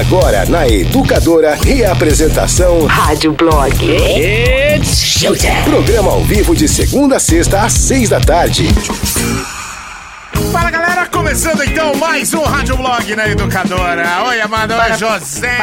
Agora na Educadora, reapresentação Rádio Blog. It's showtime. Programa ao vivo de segunda a sexta às seis da tarde. Fala galera, começando então mais um Rádio Blog na Educadora. Oi, Amanda, oi, José.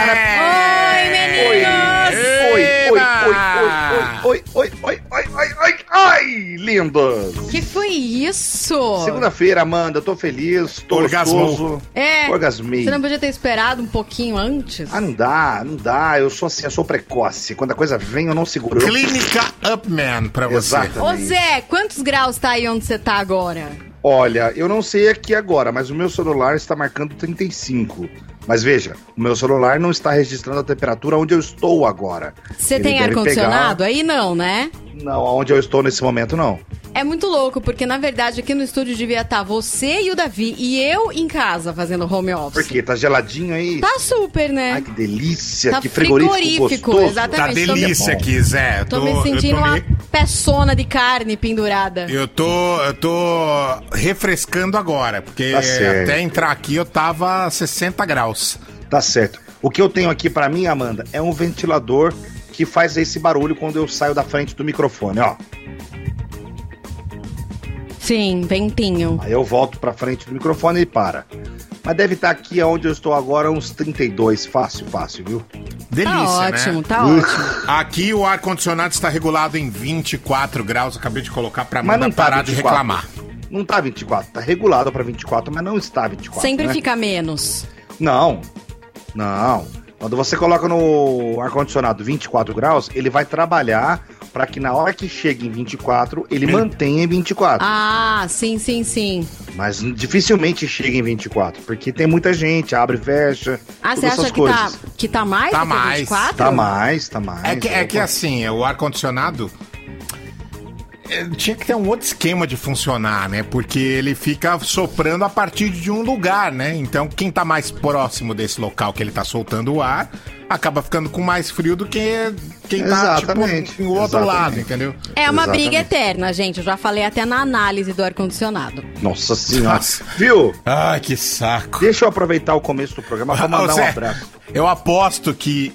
Oi, meninos! Oi, oi, oi, oi, oi, oi, oi, oi, oi, oi, ai, lindos! Que foi isso? Segunda-feira, Amanda, tô feliz, tô Orgasmou. gostoso. É. Orgasmei. Você não podia ter esperado um pouquinho antes? Ah, não dá, não dá, eu sou assim, eu sou precoce. Quando a coisa vem, eu não seguro. Clínica Upman pra você. Exato. Ô Zé, quantos graus tá aí onde você tá agora? Olha, eu não sei aqui agora, mas o meu celular está marcando 35. Mas veja, o meu celular não está registrando a temperatura onde eu estou agora. Você tem ar-condicionado? Aí não, né? Não, onde eu estou nesse momento, não. É muito louco, porque na verdade aqui no estúdio devia estar você e o Davi e eu em casa fazendo home office. Por quê? Tá geladinho aí? Tá super, né? Ai, que delícia, Tá que frigorífico, frigorífico, gostoso. exatamente. Tá Tô delícia aqui, Zé. Tô me sentindo tô uma me- peçona de carne pendurada. Eu tô, eu tô refrescando agora, porque Tá até entrar aqui eu tava a 60 graus. Tá certo. O que eu tenho aqui pra mim, Amanda, é um ventilador que faz esse barulho quando eu saio da frente do microfone, ó. Sim, ventinho. Aí eu volto pra frente do microfone e para. Mas deve estar aqui onde eu estou agora uns 32, fácil, fácil, viu? Delícia, Tá ótimo, né? tá ótimo. Aqui o ar-condicionado está regulado em 24 graus. Acabei de colocar pra Mas tá parar de 24. reclamar. Não tá 24, tá regulado pra 24, mas não está 24. Sempre né? fica menos. Não, não. Quando você coloca no ar-condicionado 24 graus, ele vai trabalhar para que na hora que chegue em 24, ele mantenha em 24. Ah, sim, sim, sim. Mas dificilmente chega em 24, porque tem muita gente, abre e fecha. Ah, você acha que tá, coisas. que tá mais Tá do que mais. 24? Tá mais, tá mais. É que, é que Opa. assim, o ar-condicionado é, tinha que ter um outro esquema de funcionar, né? Porque ele fica soprando a partir de um lugar, né? Então, quem tá mais próximo desse local que ele tá soltando o ar, acaba ficando com mais frio do que quem tá, Exatamente, tipo, no outro exatamente. lado, entendeu? É uma Exatamente. briga eterna, gente. Eu já falei até na análise do ar-condicionado. Nossa senhora. Nossa. Viu? Ai, que saco. Deixa eu aproveitar o começo do programa pra mandar um Zé, abraço. Eu aposto que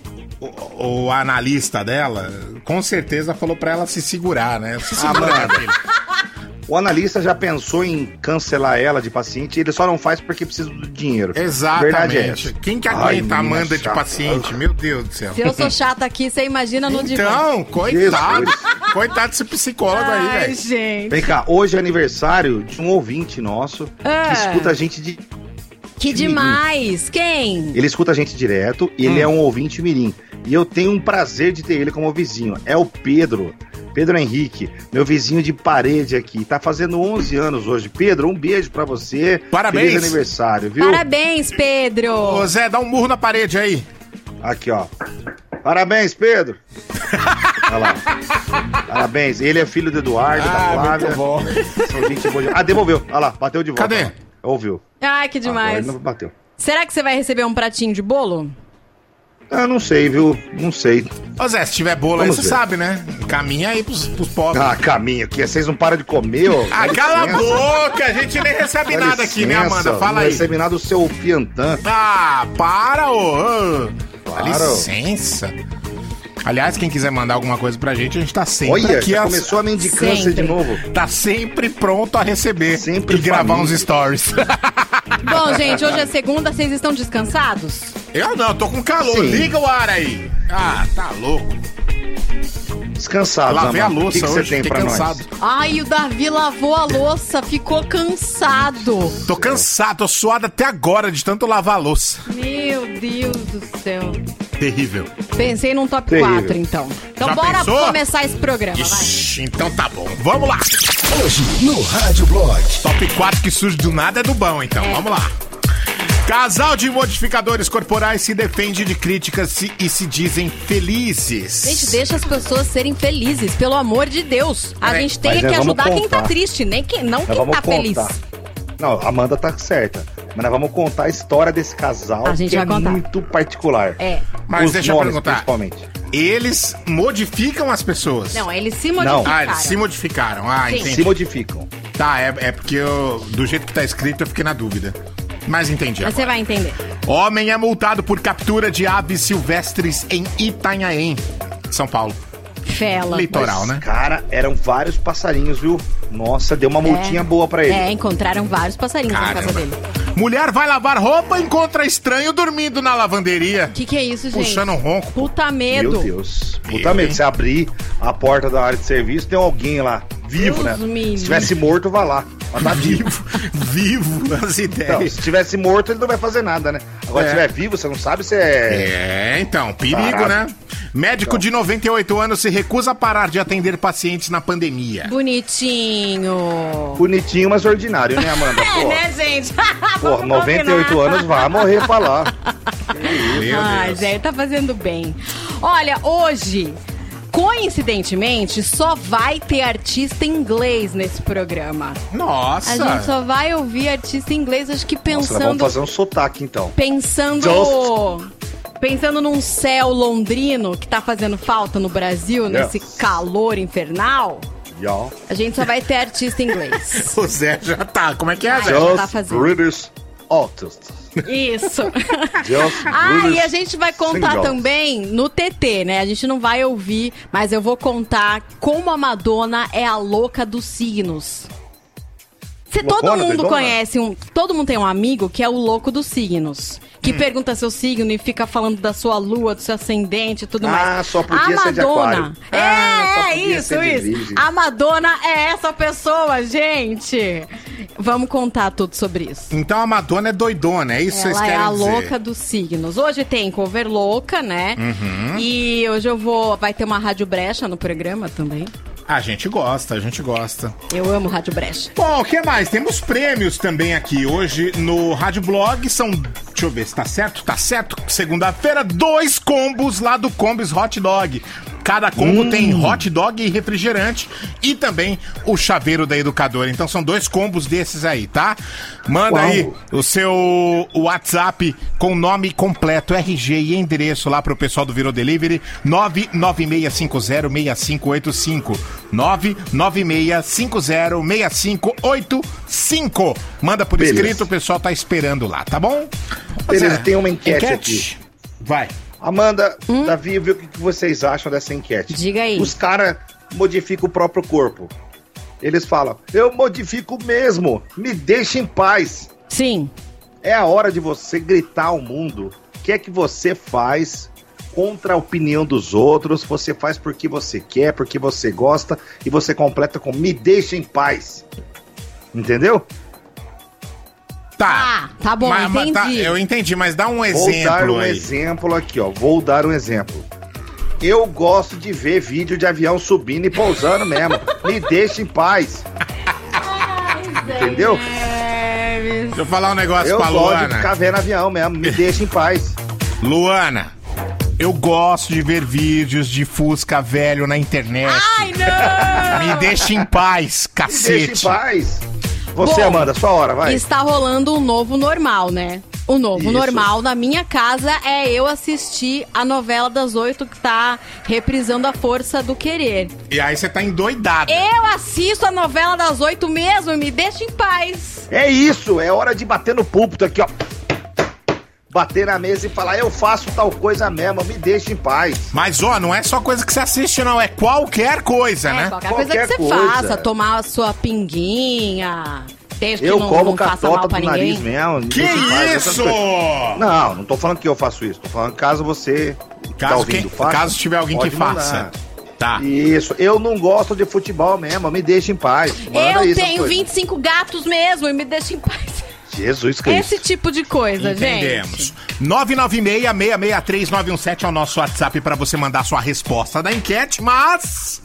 o, o analista dela, com certeza, falou pra ela se segurar, né? Se segura, filha. O analista já pensou em cancelar ela de paciente, ele só não faz porque precisa do dinheiro. Verdade é Exatamente. essa. Quem que Ai, aguenta a menina Amanda de paciente? Meu Deus do céu. Se eu sou chata aqui, você imagina no divã. Então, coitado. Coitado desse psicólogo aí, Ai, velho. gente. Vem cá, hoje é aniversário de um ouvinte nosso Ah. que escuta a gente de. Que demais. Quem? Ele escuta a gente direto e ele Hum. é um ouvinte mirim. E eu tenho um prazer de ter ele como vizinho. É o Pedro. Pedro Henrique, meu vizinho de parede aqui. Tá fazendo 11 anos hoje. Pedro, um beijo pra você. Parabéns. Feliz aniversário, viu? Parabéns, Pedro. Ô, Zé, dá um murro na parede aí. Aqui, ó. Parabéns, Pedro. Olha lá. Parabéns. Ele é filho do Eduardo, da Flávia. Ah, bom. São gente boa. Ah, devolveu. Olha lá, bateu de volta. Cadê? Ó. Ouviu. Ai, que Agora demais. não bateu. Será que você vai receber um pratinho de bolo? Ah, não sei, viu? Não sei. Ô, Zé, se tiver bolo aí, Vamos você ver. sabe, né? Caminha aí pros, pros pobres. Ah, caminho aqui. Vocês não param de comer, ó. Ah, cala a licença. boca! A gente nem recebe nada aqui, né, licença, Amanda? Fala não aí. recebe nada do seu fiantã. Ah, para, ô! Dá Para, ô. licença. Aliás, quem quiser mandar alguma coisa pra gente, a gente tá sempre Olha, aqui. já a- começou a mendicância Sempre. de novo. Tá sempre pronto a receber Sempre e gravar família. uns stories. Bom, gente, hoje é segunda, vocês estão descansados? Eu não, tô com calor. Sim. Liga o ar aí. Ah, tá louco. Descansado, Lavei a louça O que, que você hoje, tem fiquei pra cansado. nós? Ai, o Davi lavou a louça, ficou cansado. Tô cansado, tô suado até agora de tanto lavar a louça. Meu Deus do céu. Terrível. Pensei num top Terrível. 4, então. Então Já bora pensou? começar esse programa, vai. Ixi, então tá bom. Vamos lá. Hoje no Rádio Blog. Top 4 que surge do nada é do bom, então. Vamos lá. Casal de modificadores corporais se defende de críticas se- e se dizem felizes. Gente, deixa as pessoas serem felizes, pelo amor de Deus. A É, gente tem mas que ajudar quem tá triste, nem quem, não Nós quem tá feliz. contar. Não, a Amanda tá certa. Mas nós vamos contar a história desse casal A gente que é contar. muito particular. É. Mas Os deixa eu nomes, perguntar. Principalmente. Eles modificam as pessoas. Não, eles se Não. modificaram. Ah, eles se modificaram. Ah, Sim. entendi. Se modificam. Tá, é, é porque eu, do jeito que tá escrito eu fiquei na dúvida. Mas entendi. Mas você agora. vai entender. Homem é multado por captura de aves silvestres em Itanhaém, São Paulo. Fela. Litoral, né? Cara, eram vários passarinhos, viu? Nossa, deu uma multinha boa pra ele. É, encontraram vários passarinhos na Caramba. casa dele. Mulher vai lavar roupa e encontra estranho dormindo na lavanderia. O que, que é isso, gente? Puxando um ronco. Puta medo. Meu Deus. Puta medo. Você abrir a porta da área de serviço, tem alguém lá, vivo, Deus né? livre. Se tivesse morto, vá lá. Mas tá vivo. Vivo, as Então, ideias. se tivesse morto, ele não vai fazer nada, né? Agora, É. se estiver vivo, você não sabe se é. É, então, perigo, Parado. né? Médico de 98 anos se recusa a parar de atender pacientes na pandemia. Bonitinho. Bonitinho, mas ordinário, né, Amanda? É, Pô, né, gente? pô Vamos 98 combinar. anos, vai morrer pra lá. Meu Ai, Deus. Zé, tá fazendo bem. Olha, hoje, coincidentemente, só vai ter artista inglês nesse programa. Nossa. A gente só vai ouvir artista inglês, acho que Nossa, nós vamos pensando. fazer um sotaque, então. Pensando. Pensando num céu londrino que tá fazendo falta no Brasil, nesse calor infernal, Yeah. a gente só vai ter artista inglês. O Zé já tá. Como é que é, Zé? já Just tá fazendo. British Artists. Isso. Ah, e a gente vai contar singles. também no TT, né? A gente não vai ouvir, mas eu vou contar como a Madonna é a louca dos signos. Cê, todo mundo conhece um. Todo mundo tem um amigo que é o louco dos signos. Que Hum. pergunta seu signo e fica falando da sua lua, do seu ascendente e tudo Ah, mais. só podia a ser de Madonna. aquário. É, Ah, é isso, de isso. A Madonna é essa pessoa, gente. Vamos contar tudo sobre isso. Então a Madonna é doidona, é isso que vocês Ela é querem a dizer? louca dos signos. Hoje tem cover louca, né? Uhum. E hoje eu vou. Vai ter uma rádio brecha no programa também. A gente gosta, a gente gosta. Eu amo rádio brecha. Bom, o que mais? Temos prêmios também aqui. Hoje no Rádio Blog são. Deixa eu ver se tá certo. Tá certo. Segunda-feira, dois combos lá do Combis Hot Dog. Cada combo tem hot dog e refrigerante e também o chaveiro da educadora. Então são dois combos desses aí, tá? Manda Uau. aí o seu WhatsApp com nome completo, RG e endereço lá pro pessoal do Virou Delivery 996506585. 996506585. Manda por Beleza. escrito, o pessoal tá esperando lá, tá bom? Beleza, tem uma enquete Vai. Amanda, Davi, vê o que que vocês acham dessa enquete. Hum? Diga aí. Os caras modificam o próprio corpo. Eles falam, eu modifico mesmo, me deixa em paz. Sim. É a hora de você gritar ao mundo o que é que você faz contra a opinião dos outros, você faz porque você quer, porque você gosta, e você completa com me deixa em paz. Entendeu? Tá. Ah, tá bom, Mas- mas tá, entendi. eu entendi, mas dá um Vou dar exemplo um aí. exemplo aqui, ó. Vou dar um exemplo. Eu gosto de ver vídeo de avião subindo e pousando mesmo. Me deixa em paz. Entendeu? Deixa eu falar um negócio Eu pra gosto de Luana. ficar vendo avião mesmo. Me deixa em paz. Luana, eu gosto de ver vídeos de Fusca velho na internet. Ai, não! Me deixa em paz, Me deixa em cacete. paz. Você, Bom, Amanda, sua hora, vai. Está rolando um novo normal, né? O novo Isso. normal na minha casa é eu assistir a novela das oito que tá reprisando a força do querer. E aí você tá endoidado. Eu assisto a novela das oito mesmo e me deixa em paz. É isso, é hora de bater no púlpito aqui, ó. Bater na mesa e falar, eu faço tal coisa mesmo, me deixa em paz. Mas, ó, não é só coisa que você assiste, não. É qualquer coisa, É, né? qualquer, coisa Qualquer que você coisa. faça, tomar a sua pinguinha, desde Eu que não, como não catota do nariz mesmo. me Que isso? Não, não tô falando que eu faço isso. Tô falando caso você tá Caso, ouvindo, quem- faça, caso tiver alguém que faça. mandar. Tá. Isso, eu não gosto de futebol mesmo, me deixa em paz. Manda Eu isso, tenho coisa. 25 gatos mesmo e me deixa em paz. Jesus Cristo. Esse tipo de coisa, Entendemos. gente. 996-663-917 é o nosso WhatsApp para você mandar sua resposta da enquete, mas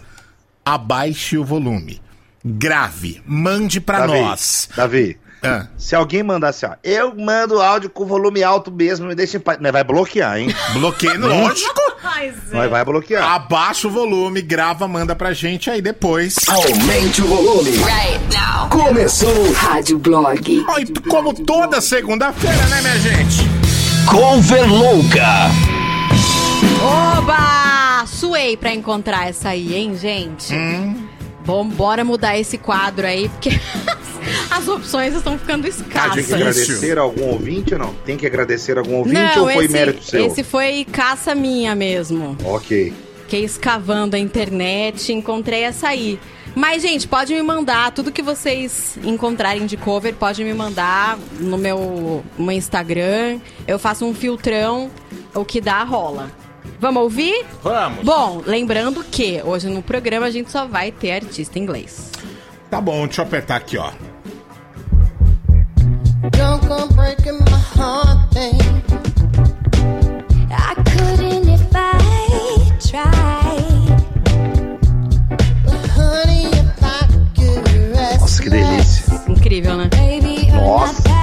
abaixe o volume. Grave, mande para nós. Davi, Ah, se alguém mandar assim, ó, eu mando áudio com volume alto mesmo, me deixa em paz. Vai bloquear, hein? bloqueio, lógico. Ai, Zé. Nós vai bloquear. Abaixa o volume, grava, manda pra gente aí depois. Aumente o volume. Right now. Começou o Rádio Blog. Ó, e como toda segunda-feira, né, minha gente? Cover Louca. Oba! Suei pra encontrar essa aí, hein, gente? Hum. Bom, bora mudar esse quadro aí, porque as opções estão ficando Ah, tinha que escassas. agradecer algum ouvinte ou não? Tem que agradecer algum ouvinte ou foi esse, mérito seu? esse foi caça minha mesmo. Ok. Fiquei escavando a internet, encontrei essa aí. Mas, gente, pode me mandar tudo que vocês encontrarem de cover, pode me mandar no meu, meu Instagram. Eu faço um filtrão, o que dá rola. Vamos ouvir? Vamos. Bom, lembrando que hoje no programa a gente só vai ter artista inglês. Tá bom, deixa eu apertar aqui, ó. Incrível, né? Baby, you're Nossa. not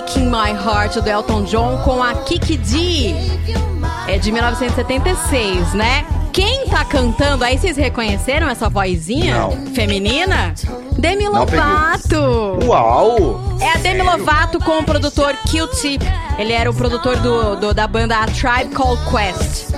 Breaking My Heart do Elton John com a Kiki D. É de 1976, né? Quem tá cantando, aí vocês reconheceram essa vozinha Não. feminina? Demi. Lovato. Uau! É a Demi Lovato com o produtor Q-Tip. Ele era o produtor do, do- da banda A Tribe Called Quest.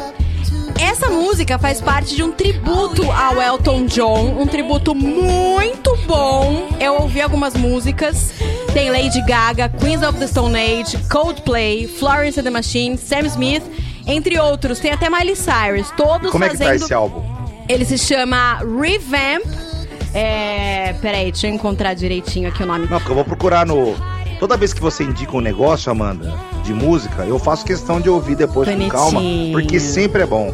Essa música faz parte de um tributo ao Elton John, um tributo muito bom. Eu ouvi algumas músicas. Tem Lady Gaga, Queens of the Stone Age, Coldplay, Florence and the Machine, Sam Smith, entre outros. Tem até Miley Cyrus, todos Como é que fazendo. tá esse álbum? Ele se chama Revamp. É. Peraí, deixa eu encontrar direitinho aqui o nome. Não, porque eu vou procurar no. Toda vez que você indica um negócio, Amanda, de música, eu faço questão de ouvir depois com calma, Bonitinho. porque sempre é bom.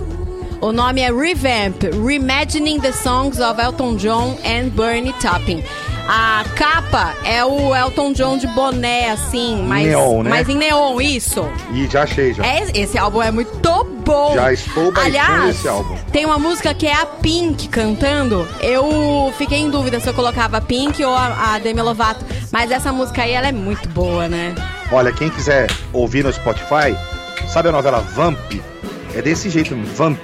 O nome é Revamp, Reimagining the Songs of Elton John and Bernie Taupin. A capa é o Elton John de boné, assim, mais, Neon, né? mais em neon, isso. E já achei, já. É, esse álbum é muito bom. Já estou Aliás, esse álbum. tem uma música que é a Pink cantando. Eu fiquei em dúvida se eu colocava a Pink ou a, a Demi Lovato. Mas essa música aí, ela é muito boa, né? Olha, quem quiser ouvir no Spotify, sabe a novela Vamp? É desse jeito, Vamp.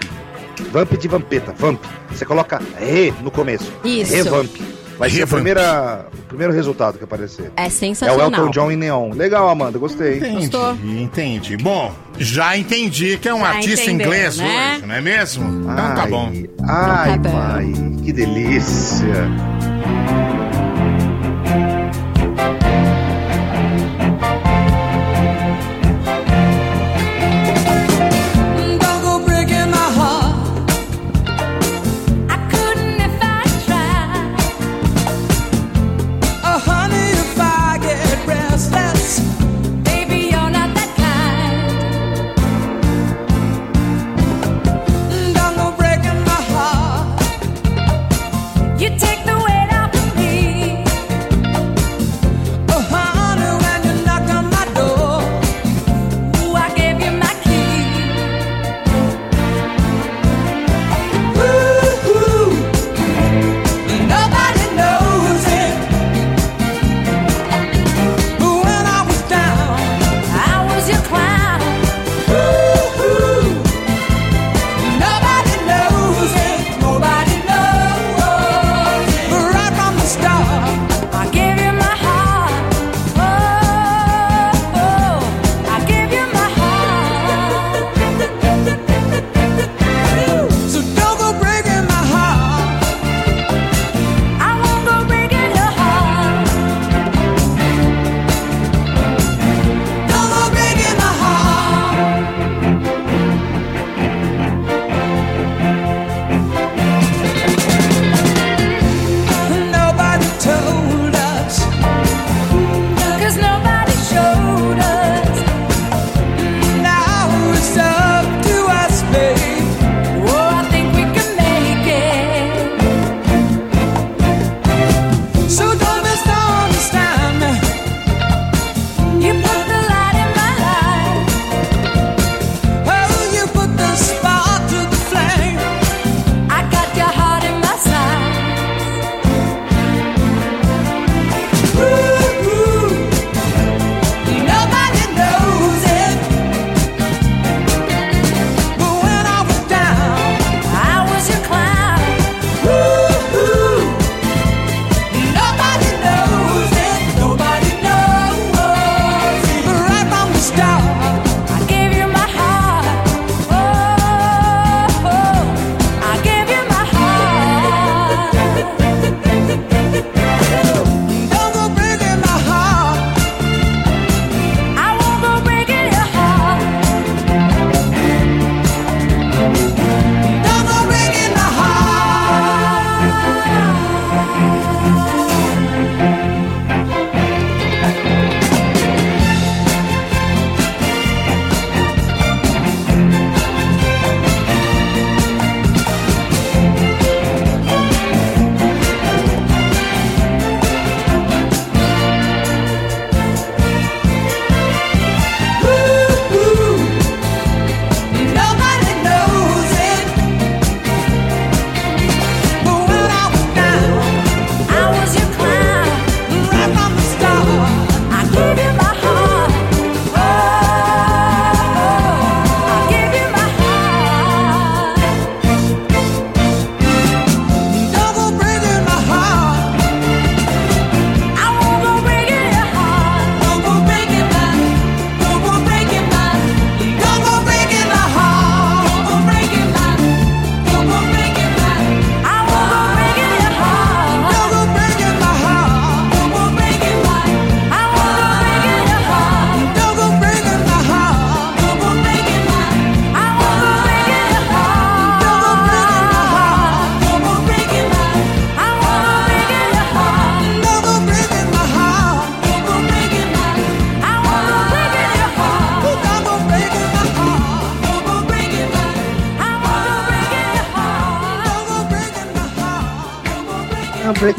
Vamp de Vampeta, Vamp. Você coloca Re no começo. Isso. Revamp. Vai ser a primeira, o primeiro resultado que aparecer. É É o sensacional. Elton John em neon. Legal, Amanda, gostei. Entendi, Gostou? entendi. Bom, já entendi que é um Já artista entendeu, inglês né? hoje, não é mesmo? Então tá bom. Ai, Tá bom. pai, que delícia.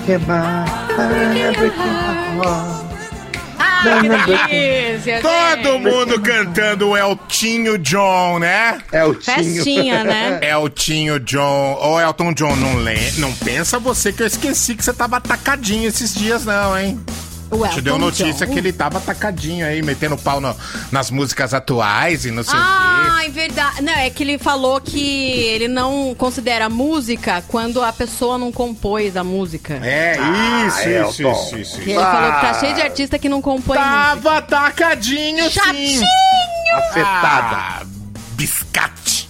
My my heart. Ah, delícia, Todo gente. mundo cantando Eltinho John, né? É o Tinho. Festinha, né? Eltinho John. Ô, Elton John, não, lê, não pensa você que eu esqueci que você tava atacadinho esses dias, não, hein? O Te deu notícia John. que ele tava atacadinho aí, metendo pau no- nas músicas atuais e não sei o quê. Ah, é verdade. Não, é que ele falou que ele não considera música quando a pessoa não compôs a música. É, Ah, isso, isso, Elton. isso, isso, isso. ele falou que tá cheio de artista que não compõe música. Tava atacadinho, sim. Chatinho! Afetada. Ah, biscate.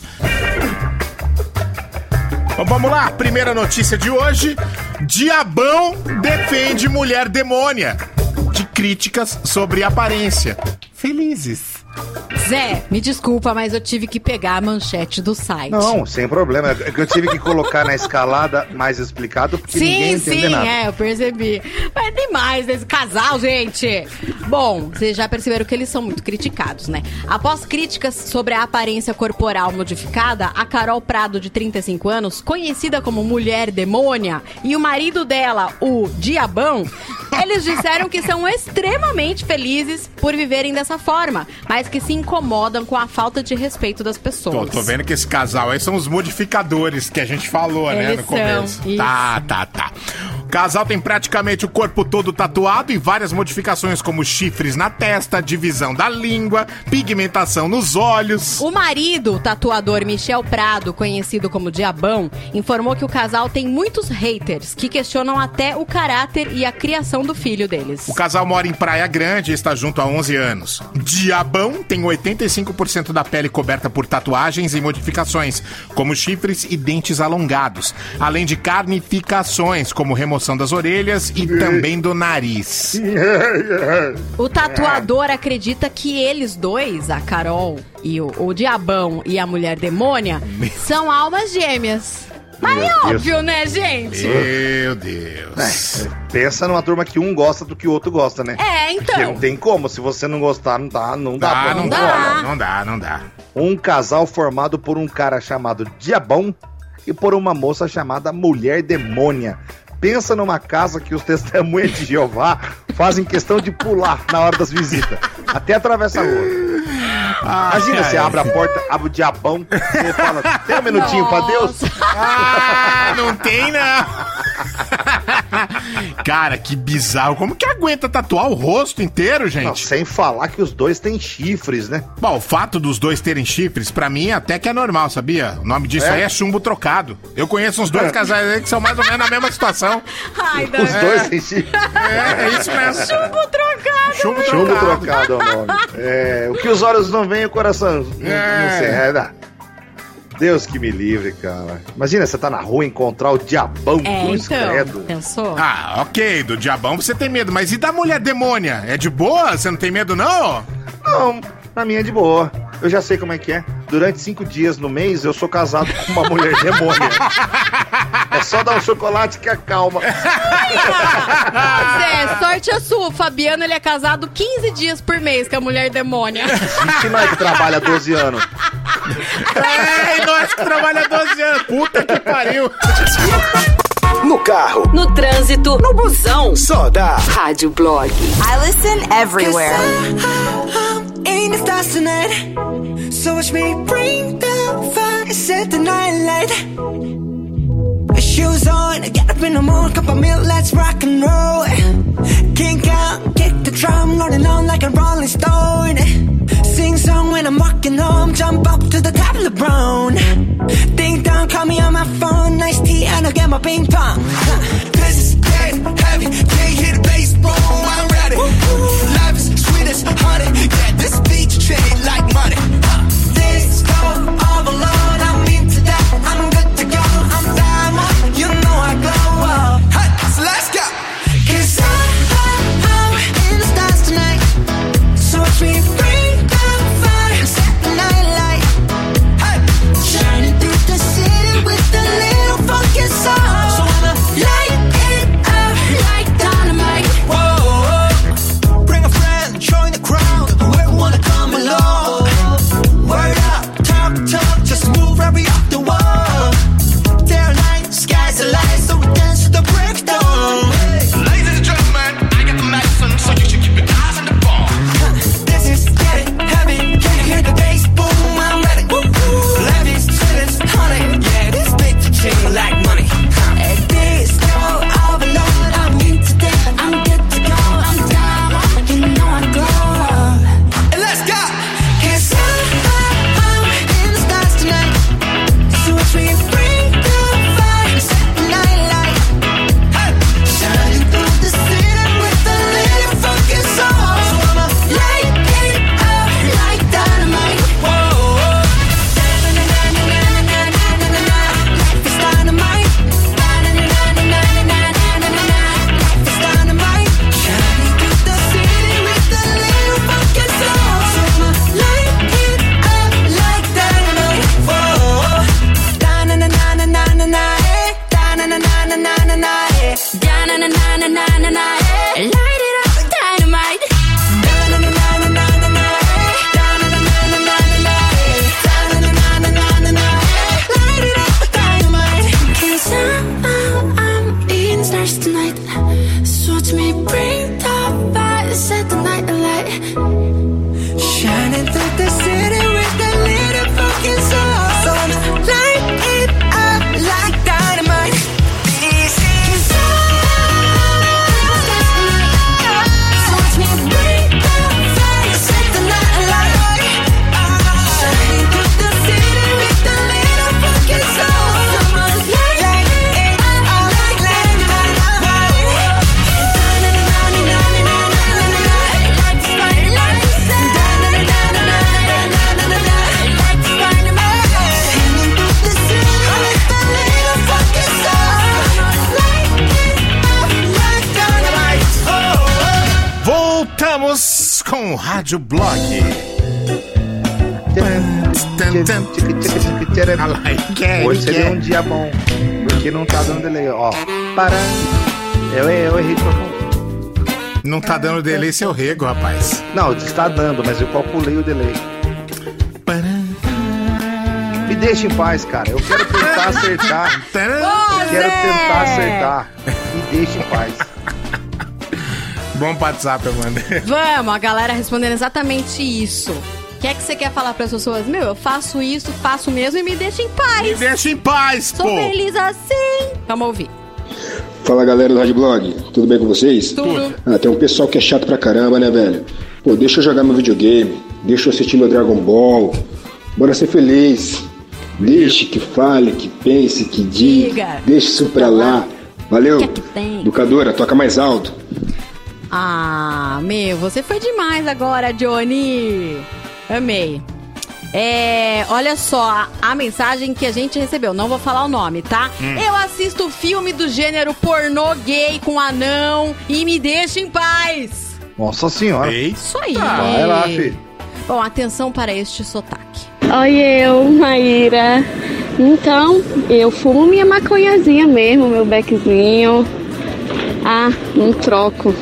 Então, vamos lá, primeira notícia de hoje. Diabão defende mulher demônia de críticas sobre aparência. Felizes. Zé, me desculpa, mas eu tive que pegar a manchete do site. Não, sem problema. É que Eu tive que colocar na escalada mais explicado porque ninguém Sim, entende sim, nada. é, eu percebi. Mas tem mais desse casal, gente. Bom, vocês já perceberam que eles são muito criticados, né? Após críticas sobre a aparência corporal modificada, a Carol Prado, de 35 anos, conhecida como Mulher Demônia, e o marido dela, o Diabão, eles disseram que são extremamente felizes por viverem dessa forma, mas que se incomodam com a falta de respeito das Tô, pessoas. tô vendo que esse casal aí são os modificadores que a gente falou, né, Eles no começo. são, isso. Tá, tá, tá. O casal tem praticamente o corpo todo tatuado e várias modificações como chifres na testa, divisão da língua, pigmentação nos olhos. O marido, o tatuador Michel Prado, conhecido como Diabão, informou que o casal tem muitos haters que questionam até o caráter e a criação do filho deles. O casal mora em Praia Grande e está junto há 11 anos. Diabão tem 85% da pele coberta por tatuagens e modificações, como chifres e dentes alongados, além de carnificações, como remoção das orelhas e também do nariz. O tatuador acredita que eles dois, a Carol e o, o Diabão e a mulher demônia, são almas gêmeas. Mas Meu é Deus. óbvio, né, gente? Meu Deus. Pensa numa turma que um gosta do que o outro gosta, né? É, Porque não então. tem como. Se você não gostar, não dá, não dá. Dá, não dá. dá, não dá, não dá. Um casal formado por um cara chamado Diabão e por uma moça chamada Mulher Demônia. Pensa numa casa que os testemunhas de Jeová fazem questão de pular na hora das visitas. Até atravessa a rua. Imagina, você abre a porta, abre o diabão, você fala, tem um minutinho pra Deus? Ah, não tem não. Cara, que bizarro. Como que aguenta tatuar o rosto inteiro, gente? Não, sem falar que os dois têm chifres, né? Bom, o fato dos dois terem chifres, pra mim, até que é normal, sabia? O nome disso É? aí é chumbo trocado. Eu conheço uns dois casais aí que são mais ou menos na mesma situação. Ai, Os dois têm chifres. É, é isso mesmo. Chumbo trocado. Chumbo Chumbo trocado. trocado é o nome. É, o que os olhos não veem, o coração. Não, É. não sei. É, dá. Deus que me livre, cara. Imagina você tá na rua encontrar o diabão É, cruz então. credo. Pensou? Ah, ok, do diabão você tem medo, mas e da mulher demônia? É de boa? Você não tem medo, não? Não, pra mim é de boa. Eu já sei como é que é. Durante cinco dias no mês, eu sou casado com uma mulher demônia. É só dar um chocolate que acalma. Zé, sorte a sua. O Fabiano, ele é casado 15 dias por mês com a mulher demônia. E nós que trabalha 12 anos. É, nós que trabalhamos 12 anos. Puta que pariu. No carro, No trânsito, no busão. só dá Rádio Blog. I listen everywhere. In the stars tonight, so watch me bring the fire, set the night light. Shoes on, get up in the morning, cup of milk, let's rock and roll. Kink out, kick the drum, rolling on like a rolling stone. Sing song when I'm walking home, jump up to the top of the brown. Ding dong, call me on my phone, nice tea, and I'll get my ping pong. This is dead heavy, can't hear the bass boom, I'm ready. Life is sweet as honey, yeah, this beach treat like money. This go Não tá dando delay seu rego, rapaz. Não, está dando, mas eu calculei o delay. Me deixa em paz, cara. Eu quero tentar acertar. Eu quero tentar acertar. Me deixa em paz. Bom WhatsApp, Amanda. Vamos, a galera respondendo exatamente isso. O que é que você quer falar para as pessoas? Meu, eu faço isso, faço mesmo e me deixa em paz. Me deixa em paz, Sou pô. feliz assim. Vamos ouvir. Fala galera do Rádio Blog, tudo bem com vocês? Tudo. Ah, tem um pessoal que é chato pra caramba, né, velho? Pô, deixa eu jogar meu videogame, deixa eu assistir meu Dragon Ball. Bora ser feliz. Deixe que fale, que pense, que diga. Diga. Deixa isso pra lá. Valeu. Que é que? Educadora, toca mais alto. Ah, meu, você foi demais agora, Johnny. Amei. É, olha só a, a mensagem que a gente recebeu. Não vou falar o nome, tá? Eu assisto filme do gênero pornô gay com anão e me deixa em paz. Nossa senhora. Ei, Isso aí. Vai lá, filho. Bom, atenção para este sotaque. Oi, eu, Maíra. Então, eu fumo minha maconhazinha mesmo, meu beckzinho. Ah, não troco.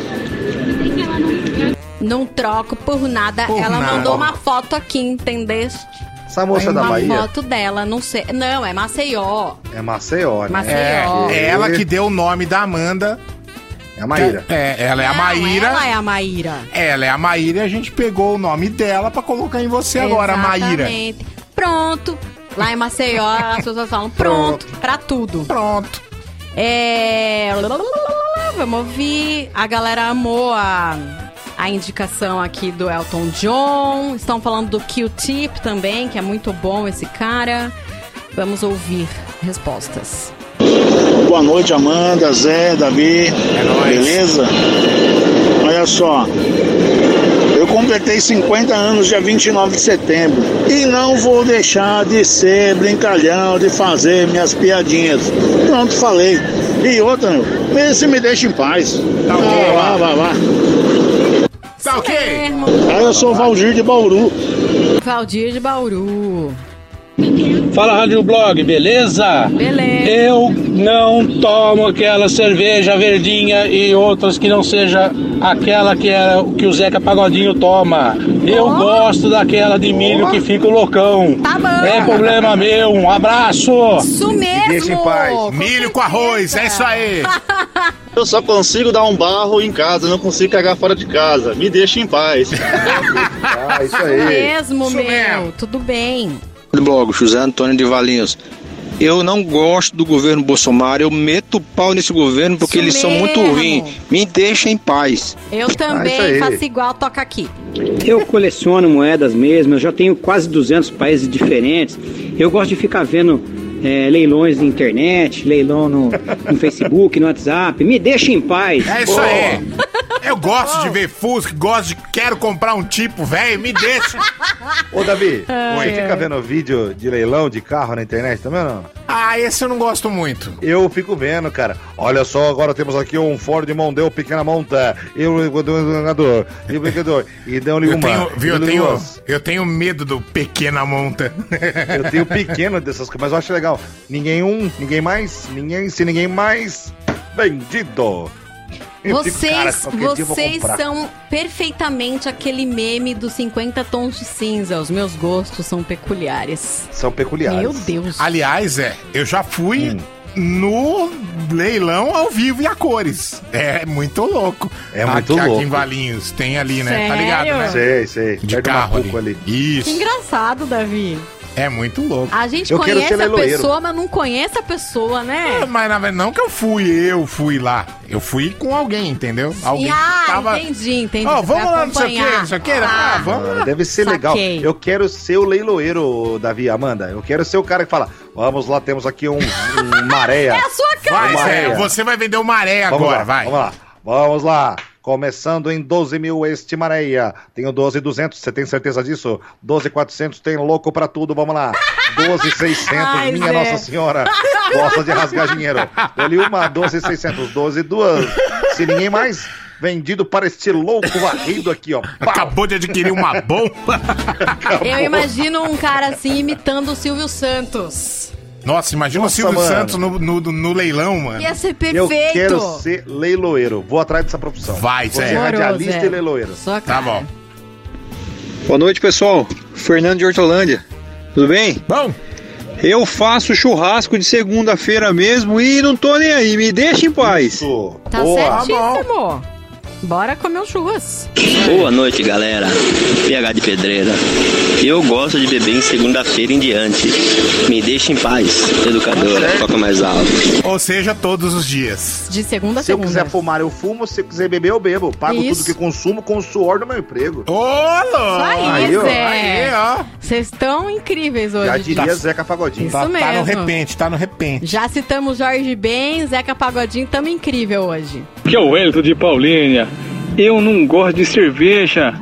Não troco por nada. Por Ela nada. mandou uma foto aqui, entendeste? Essa moça é da uma Bahia foto dela, não sei. Não, é Maceió. é Maceió, né? Maceió. é ela que deu o nome da Amanda. É a Maíra. É, ela é a Não, Maíra. Ela é a Maíra. Ela é a Maíra e a gente pegou o nome dela pra colocar em você agora, Maíra. Exatamente. Pronto. Lá em Maceió, as pessoas falam pronto, pra tudo. Pronto. É. Vamos ouvir. A galera amou a, a indicação aqui do Elton John. Estão falando do Q-Tip também, que é muito bom esse cara. Vamos ouvir respostas. Boa noite, Amanda, Zé, Davi. É nóis. Beleza? Olha só. Eu completei 50 anos dia 29 de setembro. E não vou deixar de ser brincalhão, de fazer minhas piadinhas. Pronto, falei. E outra, meu, esse me deixa em paz. Tá ok. Ah, vá, vá, vá. Tá ok? Mesmo. Ah, eu sou Valdir de Bauru. Valdir de Bauru. Fala Rádio Blog, beleza? Beleza. Eu não tomo aquela cerveja verdinha e outras que não seja aquela que é o que o Zeca Pagodinho toma. Eu Ó. gosto daquela de milho que fica o loucão. Tá bom. É problema meu, um abraço! Isso mesmo. deixa em paz. com Milho com arroz, é isso aí. Eu só consigo dar um barro em casa, não consigo cagar fora de casa. Me deixa em paz. Ah, isso Isso aí. mesmo, Isso meu. mesmo. Tudo bem. Blog, José Antônio de Valinhos. Eu não gosto do governo Bolsonaro, eu meto o pau nesse governo porque Isso eles são muito mesmo. ruins. Me deixa em paz. Eu Ah, também aí. faço igual, toca aqui. Eu coleciono moedas mesmo, eu já tenho quase 200 países diferentes. Eu gosto de ficar vendo é, leilões na internet, leilão no, no Facebook, no WhatsApp. Me deixa em paz. É isso aí. Eu gosto de ver Fusca, gosto de. Quero comprar um tipo, velho, me deixa. Ô, Davi, Ai, você fica vendo vídeo de leilão de carro na internet também ou não? Ah, esse eu não gosto muito. Eu fico vendo, cara. Olha só, agora temos aqui um Ford Mondeo pequena monta. E o ganhador. E o. E deu-lhe Eu uma. tenho, viu, eu tenho, eu tenho medo do pequena monta. Eu tenho pequeno dessas coisas, mas eu acho legal. Ninguém um, ninguém mais, ninguém, se ninguém mais. Vendido. Eu Vocês, vou vocês são perfeitamente aquele meme dos 50 tons de cinza. Os meus gostos são peculiares. São peculiares. Meu Deus. Aliás, é, eu já fui no leilão ao vivo e a cores. É muito louco. É muito aqui, louco. Aqui em Valinhos, tem ali, né? Tá Sério? ligado, né? Sei, sei. De Perto do carro ali. ali. Isso. Que engraçado, Davi. É muito louco. A gente Eu conhece a pessoa, mas não conhece a pessoa, né? Ah, Mas na verdade, não que eu fui, eu fui lá. Eu fui com alguém, entendeu? Alguém ah, que tava. entendi, entendi. Ó, Você vamos vai lá, não sei o quê, acompanhar. não sei o quê. Ah, vamos Ah, lá. Deve ser Saquei. legal. Eu quero ser o leiloeiro, Davi, Amanda. Eu quero ser o cara que fala: Vamos lá, temos aqui um, um maréia. É a sua cara. Vai, Zé, você vai vender o maré Vamos agora, lá, vai. Vamos lá. Vamos lá. Começando em 12 mil este Maréia. Tenho 12,200, você tem certeza disso? 12,400 tem louco pra tudo, vamos lá. 12,600, Ai, minha Zé. Nossa Senhora. Gosta de rasgar dinheiro. Dole uma, 12,600, 12, duas. Se ninguém mais, vendido para este louco varrido aqui, ó. Pau. Acabou de adquirir uma bomba. Eu imagino um cara assim imitando o Silvio Santos. Nossa, imagina Nossa, o Silvio mano. Santos no, no, no leilão, mano. Ia ser Eu perfeito. quero ser leiloeiro. Vou atrás dessa profissão. Vai, Vou ser radialista Zé. e leiloeiro. Sua Tá bom. Boa noite, pessoal. Fernando de Hortolândia. Tudo bem? Bom, Eu faço churrasco de segunda-feira mesmo e não tô nem aí. Me deixa em paz. Isso. Tá Boa. certíssimo. Bora comer um churras. Boa noite, galera. PH de Pedreira. Eu gosto de beber em segunda-feira em diante. Me deixa em paz, educadora. Toca mais alto. ou seja, todos os dias. De segunda a Se eu segunda. quiser fumar, eu fumo. Se eu quiser beber, eu bebo. Pago Isso. tudo que consumo com o suor do meu emprego. Ô, louco! Isso aí. Zé. Aí, ó. Vocês estão incríveis hoje. Já diria Tá. Zeca Pagodinho. Isso Tá, tá no mesmo. repente, tá no repente. Já citamos Jorge Ben, Zeca Pagodinho, tamo incrível hoje. Que é o Wellington de Paulínia. Eu não gosto de cerveja.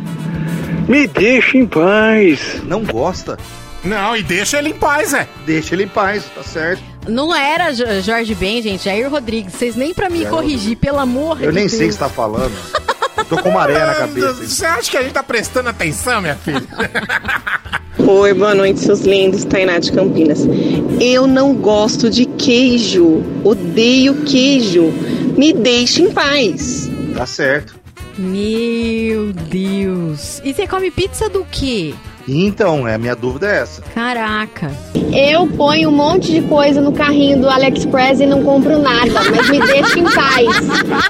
Me deixa em paz. Não gosta? Não, e deixa ele em paz, é. Deixa ele em paz, tá certo. Não era Jo- Jorge Ben, gente, Jair Rodrigues. Vocês nem pra me Jair corrigir, pelo amor Eu de nem Deus. sei o que você tá falando. Eu tô com maré na cabeça. Você acha que a gente tá prestando atenção, minha filha? Oi, boa noite, seus lindos, Tainá de Campinas. Eu não gosto de queijo, odeio queijo. Me deixe em paz. Tá certo. Meu Deus. E você come pizza do quê? Então, é, a minha dúvida é essa. Caraca. Eu ponho um monte de coisa no carrinho do AliExpress e não compro nada, mas me deixa em paz.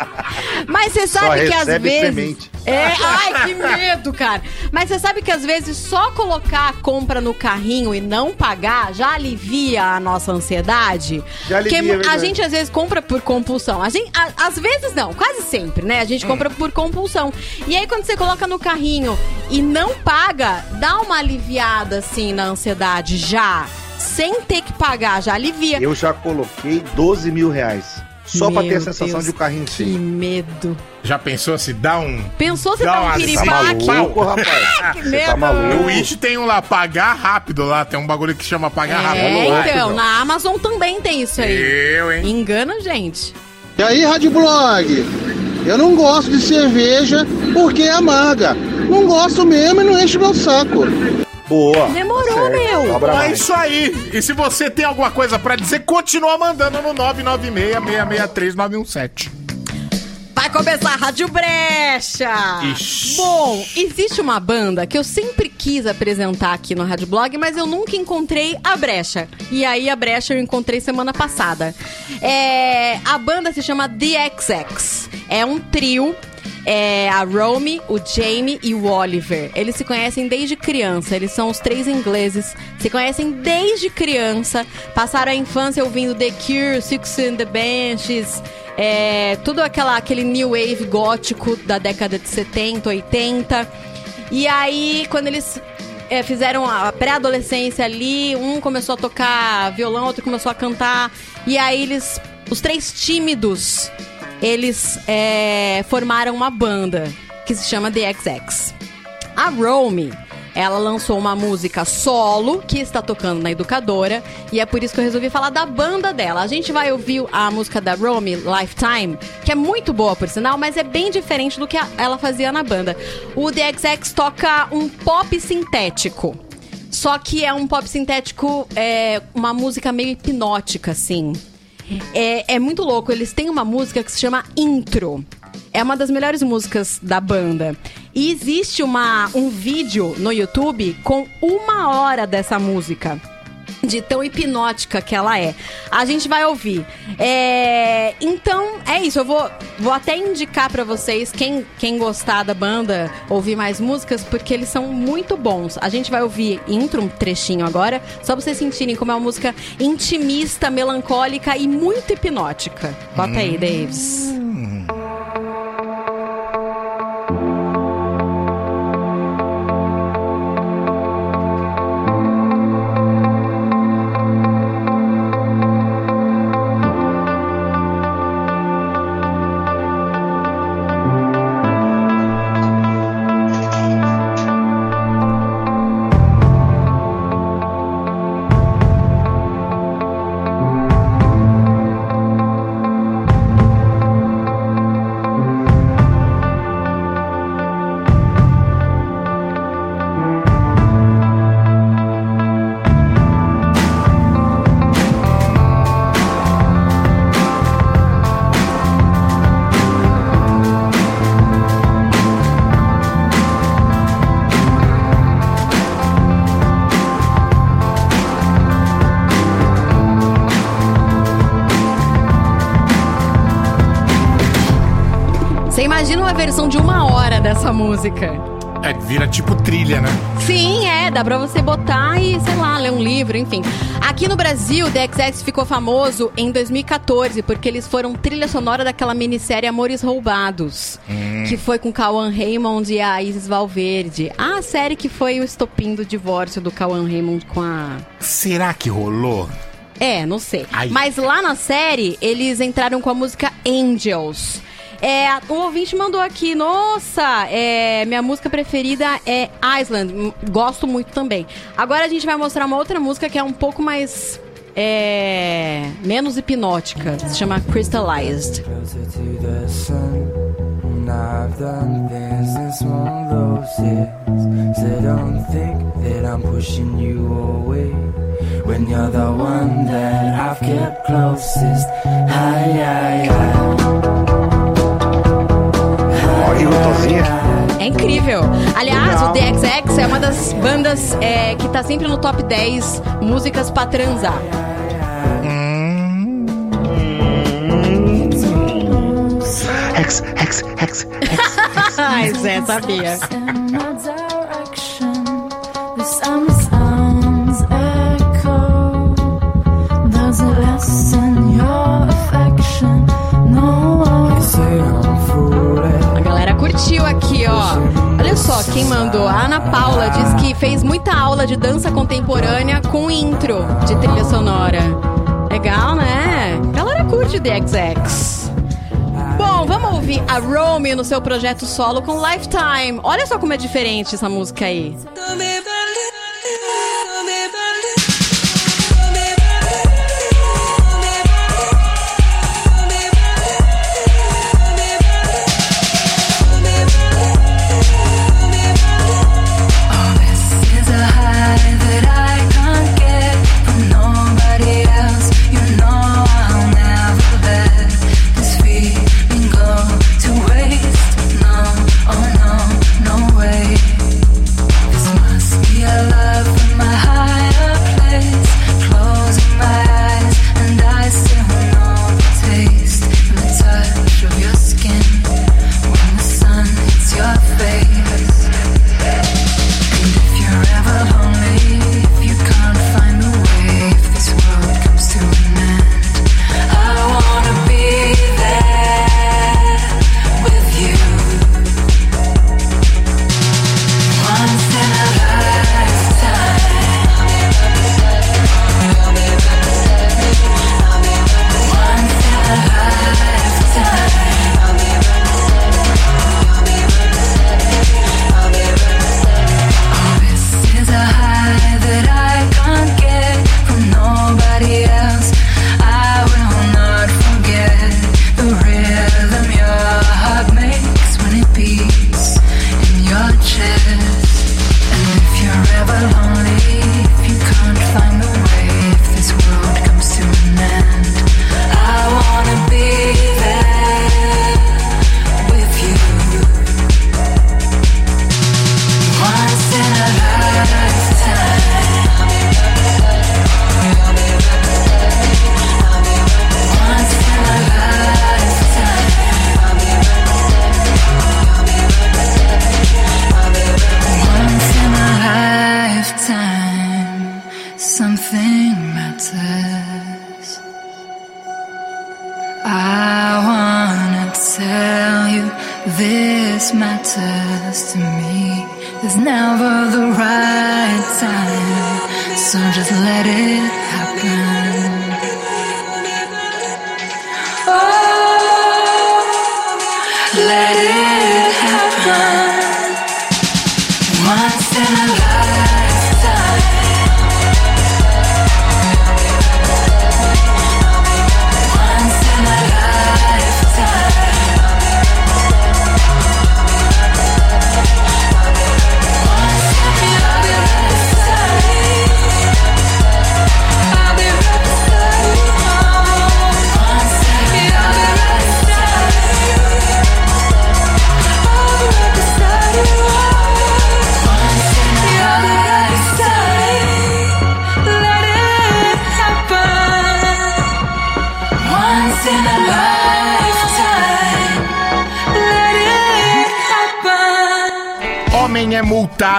Mas você Só sabe que às vezes. semente. É, ai, que medo, cara. Mas você sabe que às vezes só colocar a compra no carrinho e não pagar já alivia a nossa ansiedade? Já alivia, Porque é a verdade. gente às vezes compra por compulsão. A gente, a- às vezes não, quase sempre, né? A gente compra por compulsão. E aí quando você coloca no carrinho e não paga, dá uma aliviada assim na ansiedade já. Sem ter que pagar, já alivia. Eu já coloquei 12 mil reais. Só pra ter a sensação Deus, de o carrinho Que cheio. medo. Já pensou se dá um. Pensou se Dá dá um uma- Tá piripaque? maluco, rapaz? Que medo. tá maluco? O It tem um lá, pagar rápido lá. Tem um bagulho que chama pagar rápido. É, louco, então, na Amazon também tem isso aí. Eu, hein? Engana, gente. E aí, Rádio Blog? Eu não gosto de cerveja porque é amarga. Não gosto mesmo e não enche meu saco. Boa. Demorou, Tá certo. meu. Sobra É mais. isso aí. E se você tem alguma coisa pra dizer, continua mandando no 996-663-917. Vai começar a Rádio Brecha! Ixi. Bom, existe uma banda que eu sempre quis apresentar aqui no Rádio Blog, mas eu nunca encontrei a Brecha. E aí a Brecha eu encontrei semana passada. É, a banda se chama The XX. É um trio. É a Romy, o Jamie e o Oliver. Eles se conhecem desde criança. Eles são os três ingleses. Se conhecem desde criança. Passaram a infância ouvindo The Cure, Six and the Benches, é, tudo aquela, aquele new wave gótico da década de 70, 80. E aí, quando eles é, fizeram a pré-adolescência ali, um começou a tocar violão, outro começou a cantar. E aí eles, os três tímidos, eles é, formaram uma banda que se chama The XX. A Romy, ela lançou uma música solo que está tocando na educadora e é por isso que eu resolvi falar da banda dela. A gente vai ouvir a música da Romy, Lifetime, que é muito boa por sinal, mas é bem diferente do que ela fazia na banda. O The XX toca um pop sintético. Só que é um pop sintético, é uma música meio hipnótica, assim. É, é muito louco. Eles têm uma música que se chama Intro. É uma das melhores músicas da banda. E existe uma, um vídeo no YouTube com uma hora dessa música. De tão hipnótica que ela é. A gente vai ouvir. É, então, é isso. Eu vou, vou até indicar pra vocês, quem, quem gostar da banda, ouvir mais músicas, porque eles são muito bons. A gente vai ouvir intro, um trechinho agora, só pra vocês sentirem como é uma música intimista, melancólica e muito hipnótica. Bota aí, Davis. Você música? É, vira tipo trilha, né? Sim, é, dá pra você botar e, sei lá, ler um livro, enfim. Aqui no Brasil, The XX ficou famoso em 2014, porque eles foram trilha sonora daquela minissérie Amores Roubados, Hum. que foi com Cauan Raymond e a Isis Valverde. A série que foi o estopim do divórcio do Cauan Raymond com a... Será que rolou? É, não sei. Ai. Mas lá na série, eles entraram com a música Angels. É, um ouvinte mandou aqui, nossa, é, minha música preferida é Island. Gosto muito também. Agora a gente vai mostrar uma outra música que é um pouco mais. É, menos hipnótica. Se chama Crystallized. I've done things. So don't think that I'm pushing you away. When you're the one that I've kept closest. Hi, hi, hi. E. É incrível. Aliás, o DXX é uma das bandas é, que tá sempre no top 10 músicas pra transar. Hex, hex, hex. Ai, Zé, sabia. Curtiu aqui, ó. Olha só quem mandou. A Ana Paula diz que fez muita aula de dança contemporânea com intro de trilha sonora. Legal, né? Galera curte The XX. Bom, vamos ouvir a Romy no seu projeto solo com Lifetime. Olha só como é diferente essa música aí.